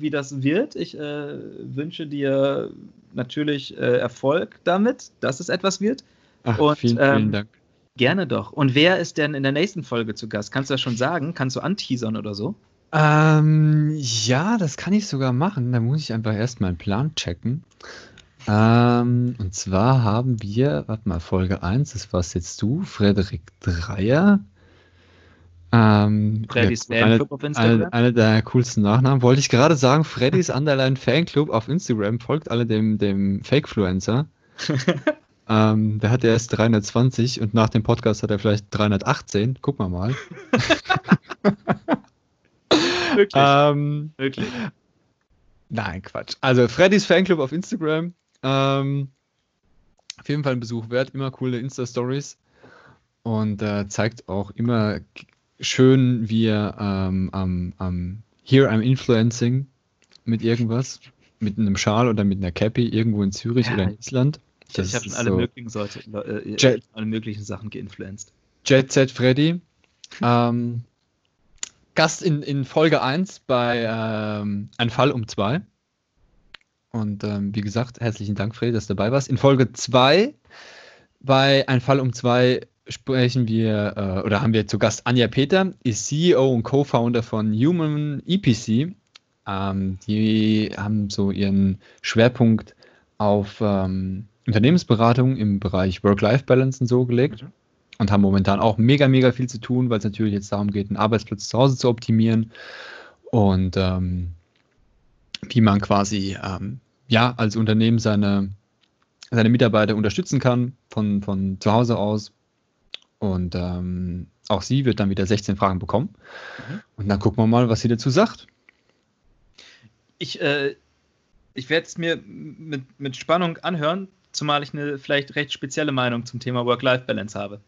wie das wird. Ich äh, wünsche dir natürlich äh, Erfolg damit, dass es etwas wird. Ach, Und, vielen, ähm, vielen Dank. Gerne doch. Und wer ist denn in der nächsten Folge zu Gast? Kannst du das schon sagen? Kannst du anteasern oder so? Ähm, ja, das kann ich sogar machen. Da muss ich einfach erst meinen Plan checken. Ähm, und zwar haben wir, warte mal, Folge 1, das warst jetzt du, Frederik Dreier. Ähm, Freddys ja, Fanclub auf Instagram. eine, eine der coolsten Nachnamen. Wollte ich gerade sagen, Freddys [laughs] Underline Fanclub auf Instagram folgt alle dem, dem Fakefluencer. [laughs] ähm, der hat erst 320 und nach dem Podcast hat er vielleicht 318. Guck mal mal. [laughs] Wirklich. Ähm, Wirklich. Nein, Quatsch. Also Freddys Fanclub auf Instagram. Ähm, auf jeden Fall ein Besuch wert. Immer coole Insta-Stories. Und äh, zeigt auch immer schön, wie er ähm, am, am Here I'm Influencing mit irgendwas. Mit einem Schal oder mit einer Cappy irgendwo in Zürich Ja, oder in Island. Ich, ich habe schon alle so möglichen, Sorte, äh, Jet- alle möglichen Sachen geinfluenced. Jet Set Freddy. ähm, Gast in, in Folge 1 bei ähm, Ein Fall um 2. Und ähm, wie gesagt, herzlichen Dank, Freddy, dass du dabei warst. In Folge 2 bei Ein Fall um 2 sprechen wir äh, oder haben wir zu Gast Anja Peter, ist CEO und Co-Founder von Human EPC. Ähm, die haben so ihren Schwerpunkt auf ähm, Unternehmensberatung im Bereich Work-Life-Balance und so gelegt Mhm. und haben momentan auch mega, mega viel zu tun, weil es natürlich jetzt darum geht, einen Arbeitsplatz zu Hause zu optimieren. Und ähm, wie man quasi ähm, ja als Unternehmen seine, seine Mitarbeiter unterstützen kann von, von zu Hause aus. Und ähm, auch sie wird dann wieder 16 Fragen bekommen. Mhm. Und dann gucken wir mal, was sie dazu sagt. Ich, äh, ich werde es mir mit, mit Spannung anhören, zumal ich eine vielleicht recht spezielle Meinung zum Thema Work-Life-Balance habe.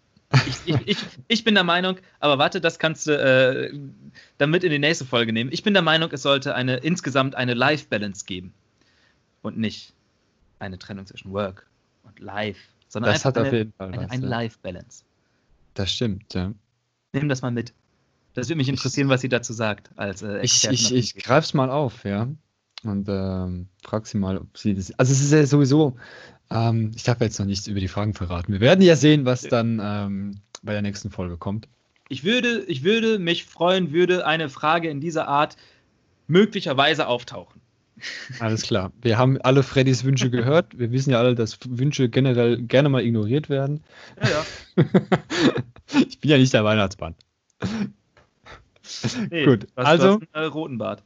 Ich, ich, ich, ich bin der Meinung, aber warte, das kannst du äh, damit in die nächste Folge nehmen. Ich bin der Meinung, es sollte eine insgesamt eine Life-Balance geben. Und nicht eine Trennung zwischen Work und Life, sondern Das einfach eine, eine, eine. Life-Balance. Das stimmt, ja. Nimm das mal mit. Das würde mich interessieren, was sie dazu sagt. Als, äh, Ich, Expertin ich, ich greife es mal auf, ja. Und ähm, frag sie mal, ob sie das. Also es ist ja sowieso, ähm, ich darf jetzt noch nichts über die Fragen verraten. Wir werden ja sehen, was dann ähm, bei der nächsten Folge kommt. Ich würde, ich würde mich freuen, würde eine Frage in dieser Art möglicherweise auftauchen. Alles klar. Wir haben alle Freddys Wünsche gehört. Wir wissen ja alle, dass Wünsche generell gerne mal ignoriert werden. Ja, ja. [laughs] ich bin ja nicht der Weihnachtsmann. Nee, Gut, hast, also- du hast einen äh, roten Bart.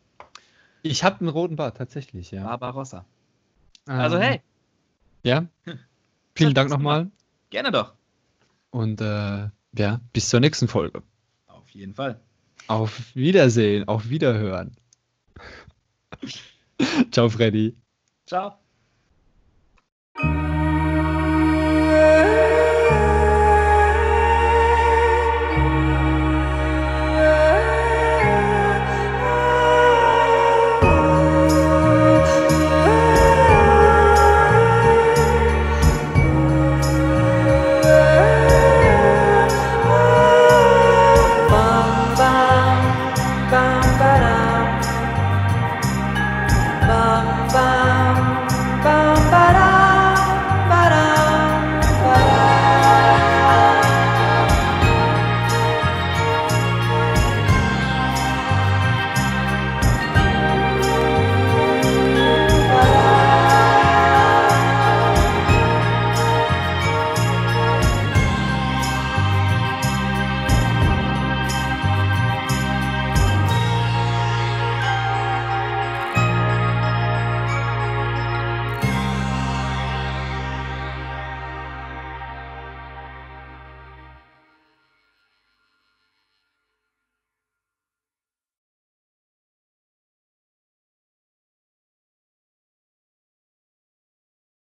Ich habe einen roten Bart, tatsächlich, ja. Barbarossa. Also Ähm, hey, Ja. [laughs] Vielen Dank nochmal. gerne doch. Und äh, ja, bis zur nächsten Folge. Auf jeden Fall. Auf Wiedersehen, auf Wiederhören. [laughs] Ciao, Freddy. Ciao.